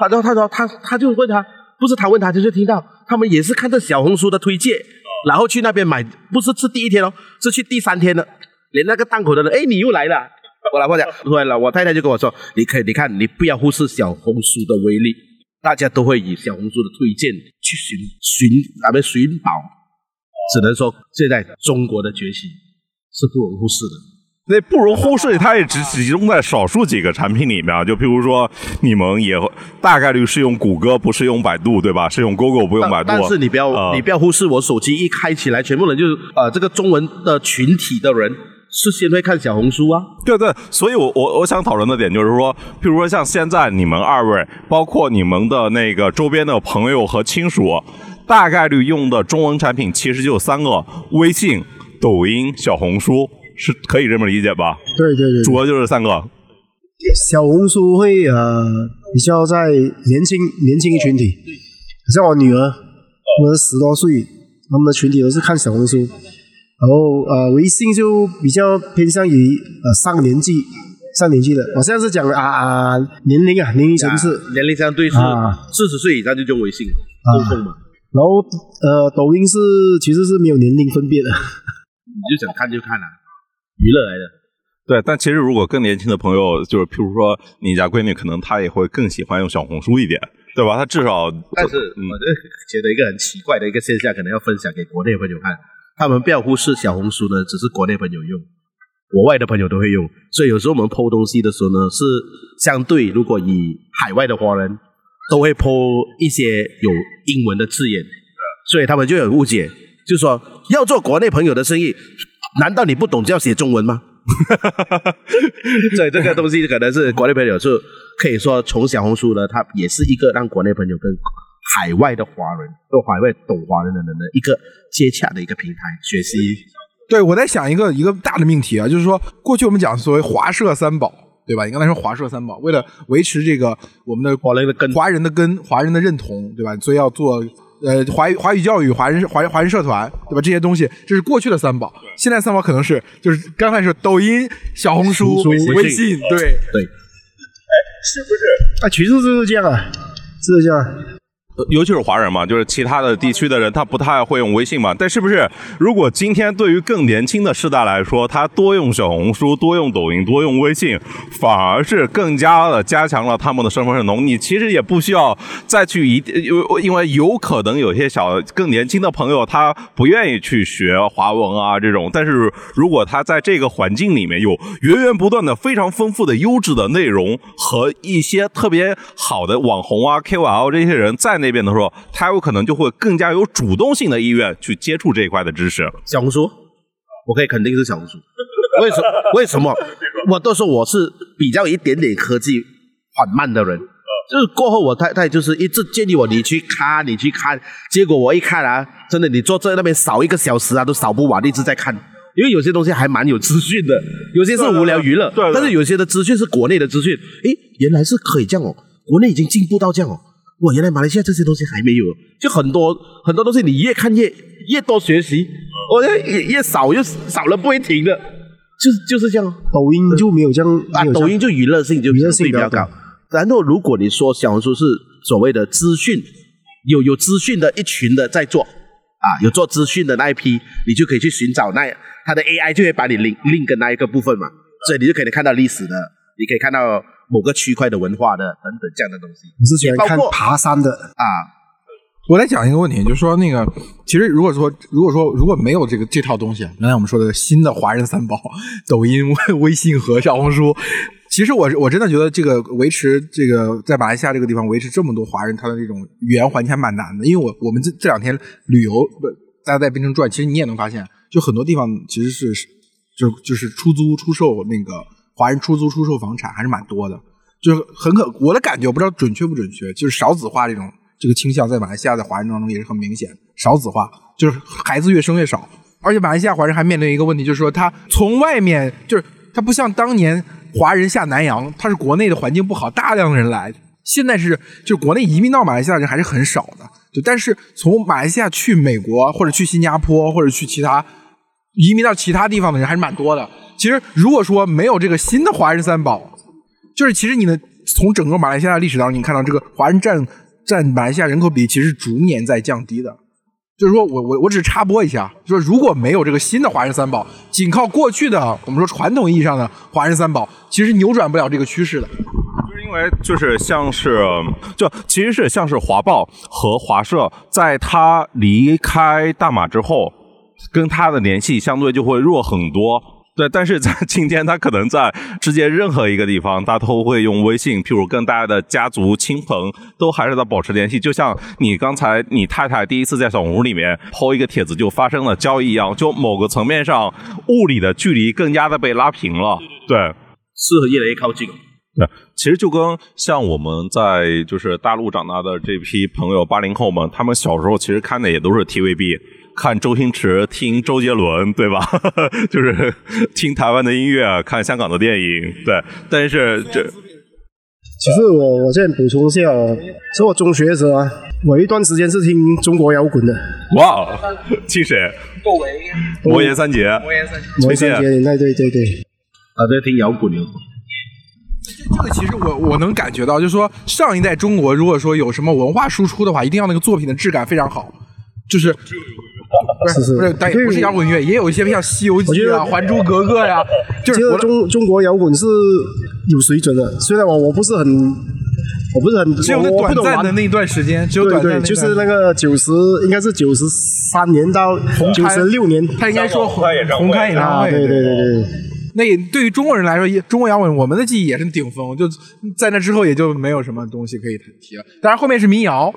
C: 他说他说他他就问他，不是他问他，就是听到他们也是看着小红书的推荐，然后去那边买，不是是第一天哦，是去第三天了，连那个档口的人，哎，你又来了。我老婆讲出来了，我太太就跟我说，你可以，你看，你不要忽视小红书的威力，大家都会以小红书的推荐去寻寻咱们寻宝，只能说现在中国的崛起是不容忽视的。
F: 那不容忽视，它也只集中在少数几个产品里面啊。就譬如说，你们也大概率是用谷歌，不是用百度，对吧？是用 Google，不用百度。
C: 但是你不要、
F: 呃
C: 你不要忽视，我手机一开起来，全部人就是呃这个中文的群体的人是先会看小红书啊。
F: 对对，所以我我我想讨论的点就是说，譬如说像现在你们二位，包括你们的那个周边的朋友和亲属，大概率用的中文产品其实就三个：微信、抖音、小红书，是可以这么理解吧？
D: 对对对，
F: 主要就是三个。
D: 小红书会呃比较在年轻年轻的群体，像我女儿，我儿十多岁，他们的群体都是看小红书，然后呃微信就比较偏向于呃上年纪上年纪的，我现在是讲啊啊年龄啊年龄层次，
C: 年龄相对是
D: 啊。
C: 四十岁以上就用微信。沟通嘛，
D: 然后呃抖音是其实是没有年龄分别的，
C: 你就想看就看啊，娱乐来的。
F: 对，但其实如果更年轻的朋友，就是譬如说你家闺女，可能她也会更喜欢用小红书一点，对吧？她至少，
C: 但是
F: 嗯
C: 我就觉得一个很奇怪的一个现象，可能要分享给国内朋友看。他们不要忽视小红书呢，只是国内朋友用，国外的朋友都会用。所以有时候我们剖东西的时候呢，是相对如果以海外的华人都会剖一些有英文的字眼，所以他们就有误解，就说要做国内朋友的生意，难道你不懂就要写中文吗？所以这个东西可能是国内朋友是可以说从小红书呢，它也是一个让国内朋友跟海外的华人或海外懂华人的人的一个接洽的一个平台，学习
E: 对，我在想一个一个大的命题啊，就是说，过去我们讲所谓华社三宝，对吧？你刚才说华社三宝，为了维持这个我们的华人的根、华人的根、华人的认同，对吧？所以要做呃华语华语教育、华人华人华人社团，对吧？这些东西，这是过去的三宝。现在三宝可能是就是刚才说抖音、小红书、
C: 微信
E: 对
C: 对。哎，是不是。
D: 啊，其实就是这样啊，是这样
F: 尤其是华人嘛，就是其他的地区的人，他不太会用微信嘛。但是不是，如果今天对于更年轻的世代来说，他多用小红书、多用抖音、多用微信，反而是更加的加强了他们的身份认同。你其实也不需要再去一，因为因为有可能有些小更年轻的朋友，他不愿意去学华文啊这种。但是如果他在这个环境里面有源源不断的非常丰富的优质的内容和一些特别好的网红啊、KOL 这些人在那边的时候，他有可能就会更加有主动性的意愿去接触这一块的知识。
C: 小红书，我可以肯定是小红书。为什么？为什么？我都说我是比较一点点科技缓慢的人。就是过后，我太太就是一直建议我你去看，你去看。结果我一看啊，真的，你坐在那边扫一个小时啊，都扫不完，一直在看。因为有些东西还蛮有资讯的，有些是无聊娱乐，
F: 对对对
C: 但是有些的资讯是国内的资讯，诶，原来是可以这样哦，国内已经进步到这样哦，哇，原来马来西亚这些东西还没有，就很多很多东西你越看越越多学习，我觉得越越少又少了不会停的，就是就是这样哦。
D: 抖音就没有这样，
C: 抖音就娱乐性就
D: 娱乐性比较
C: 高。然后如果你说小红书是所谓的资讯，有有资讯的一群的在做啊，有做资讯的那一批，你就可以去寻找那它的 AI 就会把你 link link 跟那一个部分嘛，所以你就可以看到历史的，你可以看到某个区块的文化的等等这样的东西。
D: 你是喜欢看爬山的，
C: 啊。
E: 我来讲一个问题，就是说那个，其实如果说如果说如果没有这个这套东西，刚才我们说的新的华人三宝，抖音、微 微信和小红书，其实我我真的觉得这个维持这个在马来西亚这个地方维持这么多华人他的这种语言环境还蛮难的，因为我我们这这两天旅游不大家在槟城转，其实你也能发现，就很多地方其实是就就是出租出售那个华人出租出售房产还是蛮多的，就是很可我的感觉，我不知道准确不准确，就是少子化这种这个倾向在马来西亚的华人当中也是很明显，少子化就是孩子越生越少，而且马来西亚华人还面临一个问题，就是说他从外面就是他不像当年华人下南洋，他是国内的环境不好，大量的人来，现在是就国内移民到马来西亚的人还是很少的，就但是从马来西亚去美国或者去新加坡或者去其他移民到其他地方的人还是蛮多的。其实如果说没有这个新的华人三宝，就是其实你的从整个马来西亚历史当中，你看到这个华人占占马来西亚人口比其实逐年在降低的。就是说我我我只是插播一下，就是如果没有这个新的华人三宝，仅靠过去的我们说传统意义上的华人三宝，其实扭转不了这个趋势的。
F: 就是因为就是像是就其实是像是华报和华社，在他离开大马之后，跟他的联系相对就会弱很多。对，但是在 今天，他可能在世界任何一个地方，他都会用微信，譬如跟大家的家族亲朋都还是在保持联系。就像你刚才你太太第一次在小红书里面抛一个帖子就发生了交易一样，就某个层面上，物理的距离更加的被拉平了。对。
C: 是越来越靠近。
F: 对，其实就跟像我们在就是大陆长大的这批朋友，八零后们，他们小时候其实看的也都是 TVB，看周星驰，听周杰伦，对吧？就是听台湾的音乐，看香港的电影，对。但是这
D: 其实我我现在补充一下哦，是我中学的时候啊，我一段时间是听中国摇滚的，
F: 哇，听谁？魔岩三杰，
D: 某
F: 崔健
D: 三节年代，对对对，
C: 啊，在听摇滚的。
E: 这个其实我我能感觉到，就是说上一代中国如果说有什么文化输出的话，一定要那个作品的质感非常好，就是。不是不是，但也不是摇滚乐，也有一些像《西游记》啊，《还珠格格》呀，就是
D: 中中国摇滚是有水准的，虽然我我不是很，我不是很，
E: 只有短暂的那一段时间，只有
D: 对对，
E: 短暂的
D: 就是那个九十，应该是九十三年到九十六年
E: 他应该说红红磡演唱
D: 啊，
E: 会，
D: 对对对。对，
E: 那也对。于中国人来说，也中国摇滚我们的记忆也是顶峰，就在那之后也就没有什么东西可以提了。当然后面是民谣，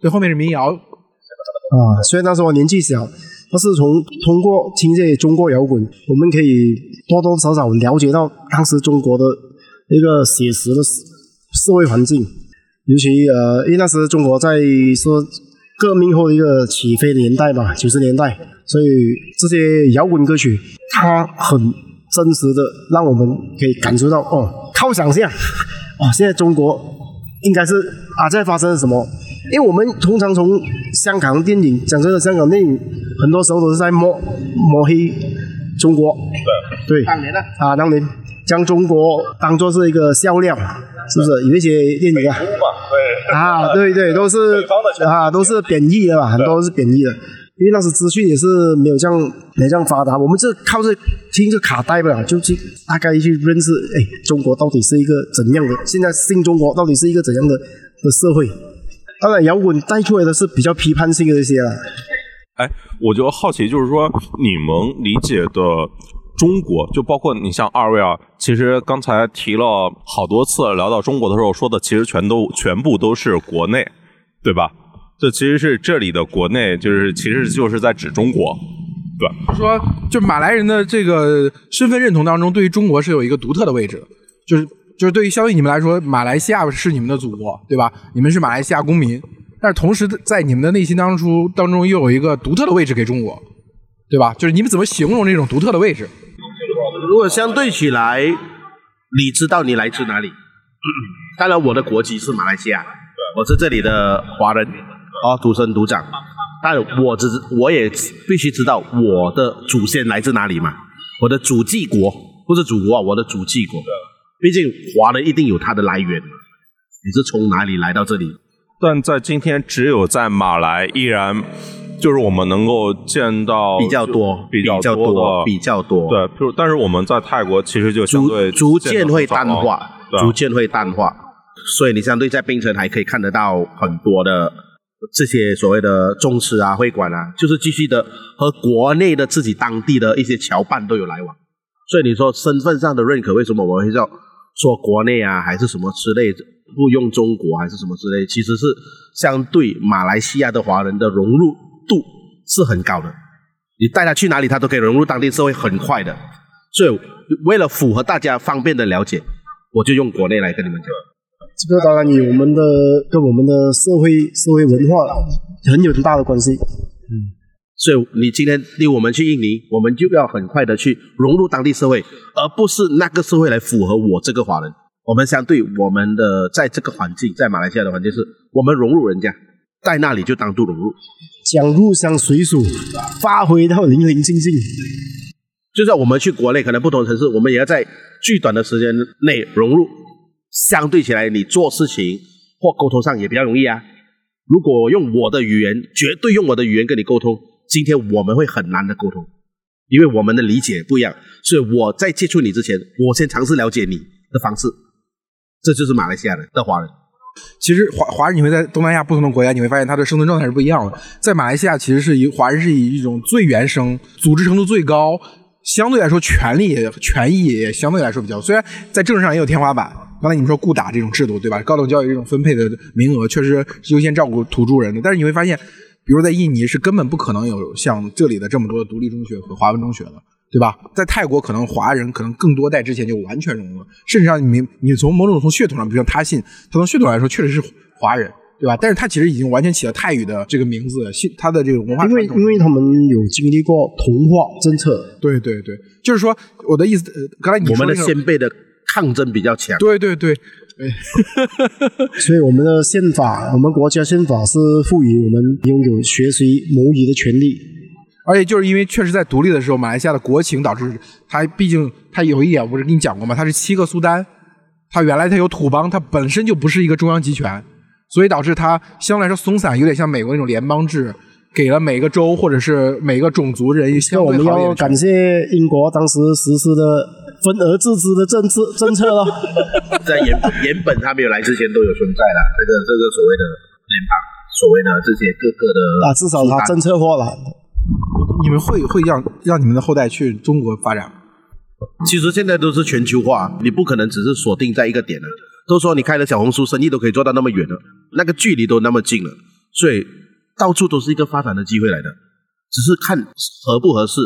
E: 对，后面是民谣，
D: 啊，虽然那时候我年纪小，但是从通过听这些中国摇滚，我们可以多多少少了解到当时中国的一个写实的社社会环境，尤其呃，因为那时中国在说革命后一个起飞年代嘛，九十年代，所以这些摇滚歌曲它很真实的让我们可以感受到哦，靠想象，哦，现在中国应该是啊在发生什么？因为我们通常从香港电影，讲真的，香港电影很多时候都是在抹抹黑中国。对，对，
C: 当年呢？
D: 啊，当年将中国当做是一个笑料，是不是？有一些电影啊，啊，对对，都是啊，都是贬义的吧，很多都是贬义的。因为那时资讯也是没有这样没这样发达，我们这靠着听着卡带吧，就去大概去认识，哎，中国到底是一个怎样的？现在新中国到底是一个怎样的的社会？当然，摇滚带出来的是比较批判性的这些了。
F: 哎，我就好奇，就是说你们理解的中国，就包括你像二位啊，其实刚才提了好多次，聊到中国的时候说的，其实全都全部都是国内，对吧？这其实是这里的国内，就是其实就是在指中国，对吧？
E: 说就马来人的这个身份认同当中，对于中国是有一个独特的位置的，就是就是对于相对你们来说，马来西亚是你们的祖国，对吧？你们是马来西亚公民，但是同时在你们的内心当中当中又有一个独特的位置给中国，对吧？就是你们怎么形容这种独特的位置？
C: 如果相对起来，你知道你来自哪里？当然，我的国籍是马来西亚，我是这里的华人，哦，土生土长。但我只我也必须知道我的祖先来自哪里嘛，我的祖籍国不是祖国啊，我的祖籍国。毕竟华人一定有它的来源嘛，你是从哪里来到这里？
F: 但在今天，只有在马来依然就是我们能够见到
C: 比较多，
F: 比较
C: 较
F: 多的
C: 比较多。
F: 对，但是我们在泰国其实就相
C: 逐
F: 对
C: 逐渐会淡化，逐渐会淡化。所以你相对在槟城还可以看得到很多的这些所谓的宗祠啊、会馆啊，就是继续的和国内的自己当地的一些侨办都有来往。所以你说身份上的认可，为什么我们会叫说国内啊，还是什么之类的，不用中国还是什么之类，其实是相对马来西亚的华人的融入度是很高的。你带他去哪里，他都可以融入当地社会，很快的。所以为了符合大家方便的了解，我就用国内来跟你们讲。
D: 这个当然与我们的跟我们的社会社会文化很有很大的关系。
C: 嗯所以你今天令我们去印尼，我们就要很快的去融入当地社会，而不是那个社会来符合我这个华人。我们相对我们的在这个环境，在马来西亚的环境是，我们融入人家，在那里就当度融入。
D: 将入乡随俗，发挥到淋漓尽致。
C: 就算我们去国内，可能不同城市，我们也要在最短的时间内融入。相对起来，你做事情或沟通上也比较容易啊。如果用我的语言，绝对用我的语言跟你沟通，今天我们会很难的沟通，因为我们的理解不一样。所以我在接触你之前，我先尝试了解你的方式。这就是马来西亚人的华人。
E: 其实华华人你会在东南亚不同的国家，你会发现他的生存状态是不一样的。在马来西亚，其实是以华人是以一种最原生、组织程度最高，相对来说权利也权益也相对来说比较，虽然在政治上也有天花板。刚才你们说固打这种制度，对吧？高等教育这种分配的名额确实优先照顾土著人的，但是你会发现，比如在印尼是根本不可能有像这里的这么多的独立中学和华文中学的。对吧？在泰国，可能华人可能更多代之前就完全融入了，甚至上你你从某种从血统上，比如像他信，他从血统来说确实是华人，对吧？但是他其实已经完全起了泰语的这个名字，信他的这个文化
D: 因为因为他们有经历过同化政策，
E: 对对对，就是说我的意思，呃刚才你
C: 我们的
E: 说那个
C: 先辈的抗争比较强。
E: 对对对，
D: 所以我们的宪法，我们国家宪法是赋予我们拥有学习母语的权利。
E: 而且就是因为确实在独立的时候，马来西亚的国情导致它毕竟它有一点，我不是跟你讲过吗？它是七个苏丹，它原来它有土邦，它本身就不是一个中央集权，所以导致它相对来说松散，有点像美国那种联邦制，给了每个州或者是每个种族人
D: 那
E: 相
D: 我们要
E: 对好一点的权
D: 感谢英国当时实施的分而治之的政治政策了。
C: 在原原本他没有来之前都有存在的，这个这个所谓的联邦，所谓的这些各个的
D: 啊，至少它政策化了。
E: 你们会会让让你们的后代去中国发展吗？
C: 其实现在都是全球化，你不可能只是锁定在一个点的。都说你开了小红书，生意都可以做到那么远了，那个距离都那么近了，所以到处都是一个发展的机会来的，只是看合不合适，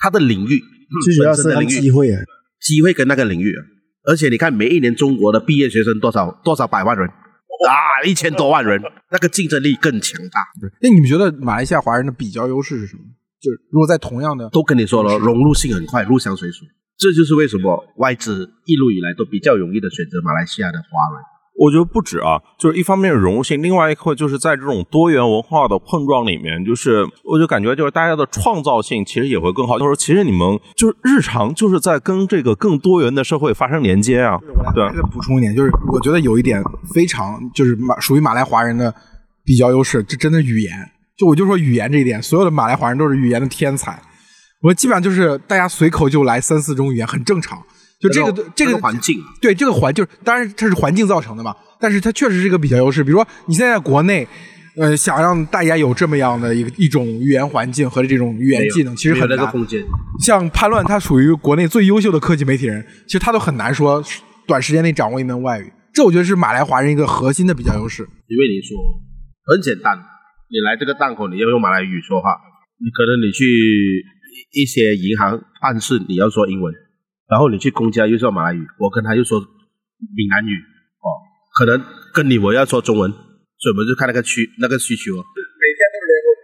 C: 它的领域
D: 最主要是看
C: 本身的领域
D: 机会啊。
C: 机会跟那个领域啊。而且你看，每一年中国的毕业学生多少多少百万人 啊，一千多万人，那个竞争力更强大。
E: 那你们觉得马来西亚华人的比较优势是什么？就是如果在同样的
C: 都跟你说了，融入性很快，入乡随俗。这就是为什么外资一路以来都比较容易的选择马来西亚的华人。
F: 我觉得不止啊，就是一方面融入性，另外一块就是在这种多元文化的碰撞里面，就是我就感觉就是大家的创造性其实也会更好。就是其实你们就是日常就是在跟这个更多元的社会发生连接啊，对
E: 再补充一点，就是我觉得有一点非常就是马属于马来华人的比较优势，这真的语言。就我就说语言这一点，所有的马来华人都是语言的天才。我基本上就是大家随口就来三四种语言，很正常。就这个这个
C: 环境，
E: 对这个环就是，当然它是环境造成的嘛，但是它确实是一个比较优势。比如说你现在在国内，呃，想让大家有这么样的一个一种语言环境和这种语言技能，其实很难。
C: 那个空间。
E: 像叛乱，他属于国内最优秀的科技媒体人，其实他都很难说短时间内掌握一门外语。这我觉得是马来华人一个核心的比较优势。
C: 因为你说很简单，你来这个档口你要用马来语说话，你可能你去一些银行办事你要说英文，然后你去公家又说马来语，我跟他又说闽南语，哦，可能跟你我要说中文，所以我们就看那个需那个需求哦。每天都是联络。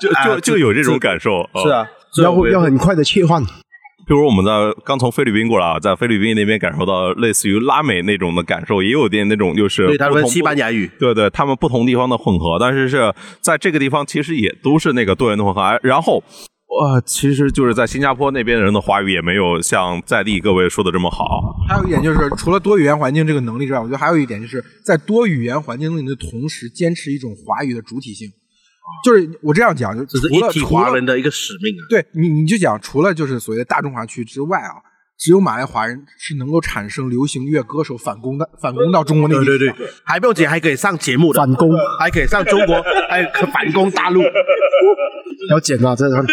F: 就就就有这种感受。
C: 是啊，
D: 要要很快的切换。
F: 譬如我们在刚从菲律宾过来啊，在菲律宾那边感受到类似于拉美那种的感受，也有点那种就是
C: 对他们西班牙语，
F: 对对，他们不同地方的混合，但是是在这个地方其实也都是那个多元的混合。然后，呃，其实就是在新加坡那边人的华语也没有像在地各位说的这么好。
E: 还有一点就是，除了多语言环境这个能力之外，我觉得还有一点就是在多语言环境里的同时，坚持一种华语的主体性。就是我这样讲，就
C: 只是
E: 除了
C: 一体
E: 除了
C: 华人的一个使命啊。
E: 对你，你就讲，除了就是所谓的大中华区之外啊，只有马来华人是能够产生流行乐歌手反攻的，反攻到中国内地。
C: 对对对，还不用紧，还可以上节目的，
D: 反攻。
C: 还可以上中国，还可反攻大陆。
D: 要剪啊，这个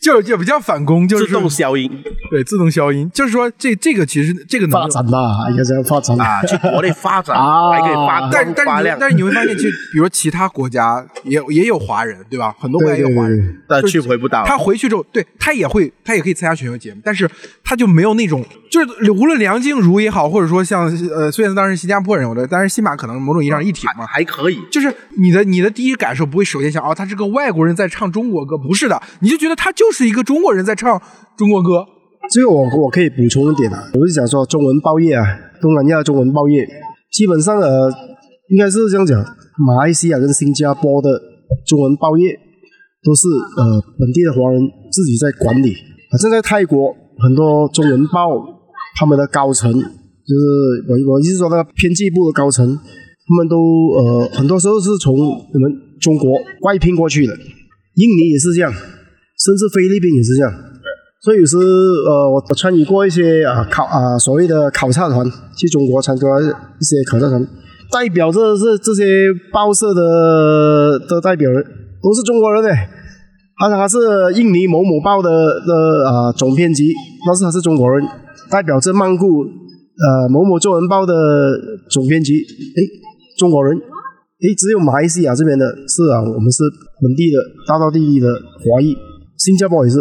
E: 就也不叫反攻，就是
C: 自动消音。
E: 对自动消音，就是说这这个其实这个能
D: 发展啦，应该这样发展
C: 啊，去国内发展，
D: 啊
C: 还可以发
E: 但但是你会发现，去比如说其他国家也也有华人，对吧？很多国家也有华人，
C: 但去回不到，
E: 他回去之后，对他也会，他也可以参加选秀节目，但是他就没有那种，就是无论梁静茹也好，或者说像呃，虽然当时新加坡人，我的，但是新马可能某种意义上一体嘛，
C: 还可以。
E: 就是你的你的第一感受不会首先想哦，他是个外国人在唱中国歌，不是的，你就觉得他就是一个中国人在唱中国歌。
D: 这个我我可以补充一点啊，我是想说中文报业啊，东南亚中文报业基本上呃，应该是这样讲，马来西亚跟新加坡的中文报业都是呃本地的华人自己在管理。好像在泰国很多中文报他们的高层，就是我我意思说那个编辑部的高层，他们都呃很多时候是从我们中国外聘过去的，印尼也是这样，甚至菲律宾也是这样。所以有时呃，我我参与过一些啊考啊所谓的考察团，去中国参加一些考察团，代表这是这些报社的的代表人都是中国人哎，他他是印尼某某报的的啊总编辑，但是他是中国人，代表着曼谷呃某某中文报的总编辑，诶，中国人，诶，只有马来西亚这边的是啊，我们是本地的大道地地的华裔，新加坡也是。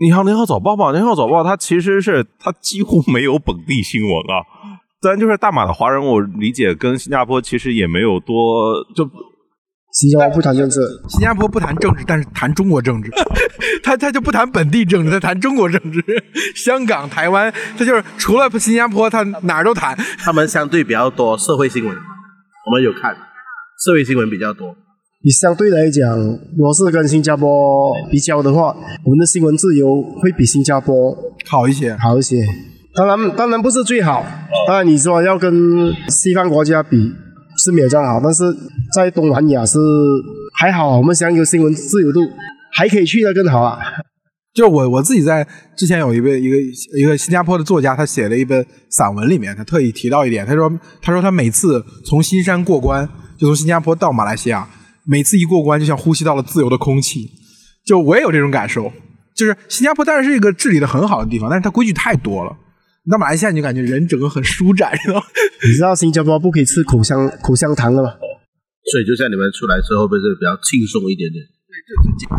F: 你好，你好早报吧，你好早报，它其实是它几乎没有本地新闻啊。当然，就是大马的华人，我理解跟新加坡其实也没有多就
D: 新加坡不谈政治，
E: 新加坡不谈政治，但是谈中国政治，他他就不谈本地政治，他谈中国政治。香港、台湾，他就是除了新加坡，他哪儿都谈。
C: 他们相对比较多社会新闻，我们有看社会新闻比较多。
D: 你相对来讲，如果是跟新加坡比较的话，我们的新闻自由会比新加坡
E: 好一些。
D: 好一些。当然，当然不是最好。当然，你说要跟西方国家比是没有这样好，但是在东南亚是还好。我们享有新闻自由度，还可以去得更好啊。
E: 就我我自己在之前有一位一个一个新加坡的作家，他写了一本散文，里面他特意提到一点，他说他说他每次从新山过关，就从新加坡到马来西亚，每次一过关就像呼吸到了自由的空气。就我也有这种感受，就是新加坡当然是一个治理的很好的地方，但是它规矩太多了。你到马来西亚你就感觉人整个很舒展，你知道吗？
D: 你知道新加坡不可以吃口香口香糖了吗？
C: 所以就像你们出来之后，会不会是比较轻松一点点？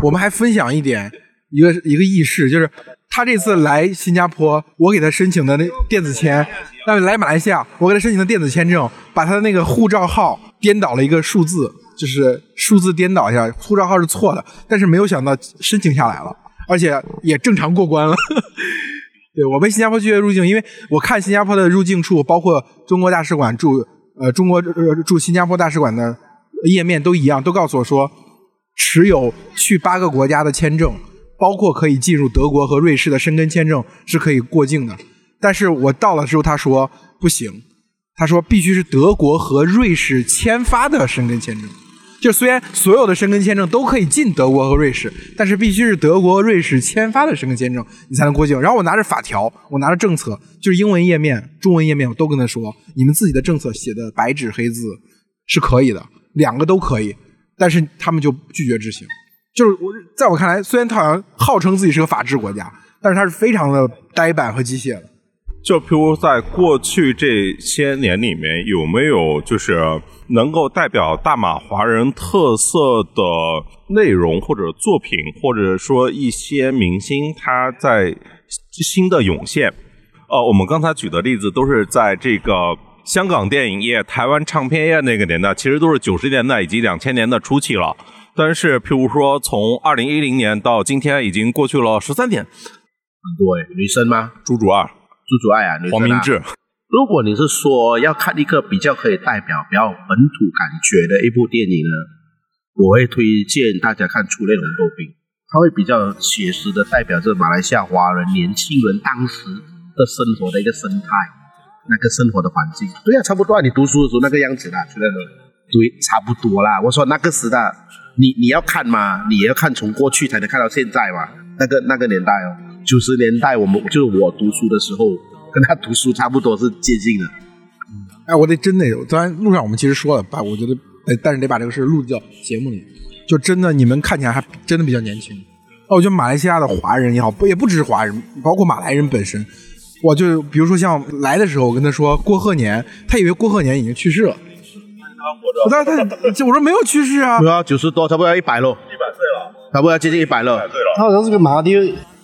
E: 我们还分享一点，一个一个轶事，就是他这次来新加坡，我给他申请的那电子签，那来马来西亚，我给他申请的电子签证，把他的那个护照号颠倒了一个数字，就是数字颠倒一下，护照号是错的，但是没有想到申请下来了，而且也正常过关了。对我被新加坡拒绝入境，因为我看新加坡的入境处，包括中国大使馆驻呃中国驻新加坡大使馆的页面都一样，都告诉我说，持有去八个国家的签证，包括可以进入德国和瑞士的申根签证是可以过境的。但是我到了之后，他说不行，他说必须是德国和瑞士签发的申根签证。就虽然所有的申根签证都可以进德国和瑞士，但是必须是德国、瑞士签发的申根签证，你才能过境。然后我拿着法条，我拿着政策，就是英文页面、中文页面，我都跟他说，你们自己的政策写的白纸黑字是可以的，两个都可以，但是他们就拒绝执行。就是我在我看来，虽然他好像号称自己是个法治国家，但是他是非常的呆板和机械的。
F: 就譬如在过去这些年里面，有没有就是能够代表大马华人特色的内容或者作品，或者说一些明星他在新的涌现？呃，我们刚才举的例子都是在这个香港电影业、台湾唱片业那个年代，其实都是九十年代以及两千年的初期了。但是，譬如说，从二零一零年到今天，已经过去了十三年。
C: 对，女生吗？
F: 朱主二、
C: 朱主爱啊，
F: 黄明志，
C: 如果你是说要看一个比较可以代表比较本土感觉的一部电影呢，我会推荐大家看《初恋红豆冰》，它会比较写实的代表着马来西亚华人年轻人当时的生活的一个生态，那个生活的环境。对啊，差不多啊，你读书的时候那个样子的，初恋红豆对，差不多啦。我说那个时代，你你要看嘛，你也要看从过去才能看到现在嘛，那个那个年代哦，九十年代我们就是我读书的时候，跟他读书差不多是接近的。
E: 哎，我得真的有，当然路上我们其实说了，把我觉得，哎，但是得把这个事录到节目里。就真的你们看起来还真的比较年轻。哦，我觉得马来西亚的华人也好，不也不只是华人，包括马来人本身，我就比如说像来的时候，我跟他说郭鹤年，他以为郭鹤年已经去世了。我当时他我说没有去世啊，
C: 对啊，九十多，差不多要一百喽，一百岁了，差不多要接近一百了，
D: 他好像是个马蒂，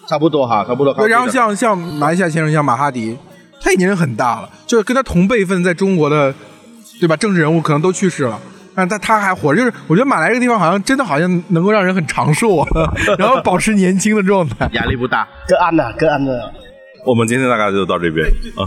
C: 差不多哈，差不多。
E: 对，然后像像马来西亚先生，像马哈迪，他已经很大了，就是跟他同辈分在中国的，对吧？政治人物可能都去世了，但他他还活着。就是我觉得马来这个地方好像真的好像能够让人很长寿啊，然后保持年轻的状态。
C: 压力不大，
D: 个案的个案的。
F: 我们今天大概就到这边啊。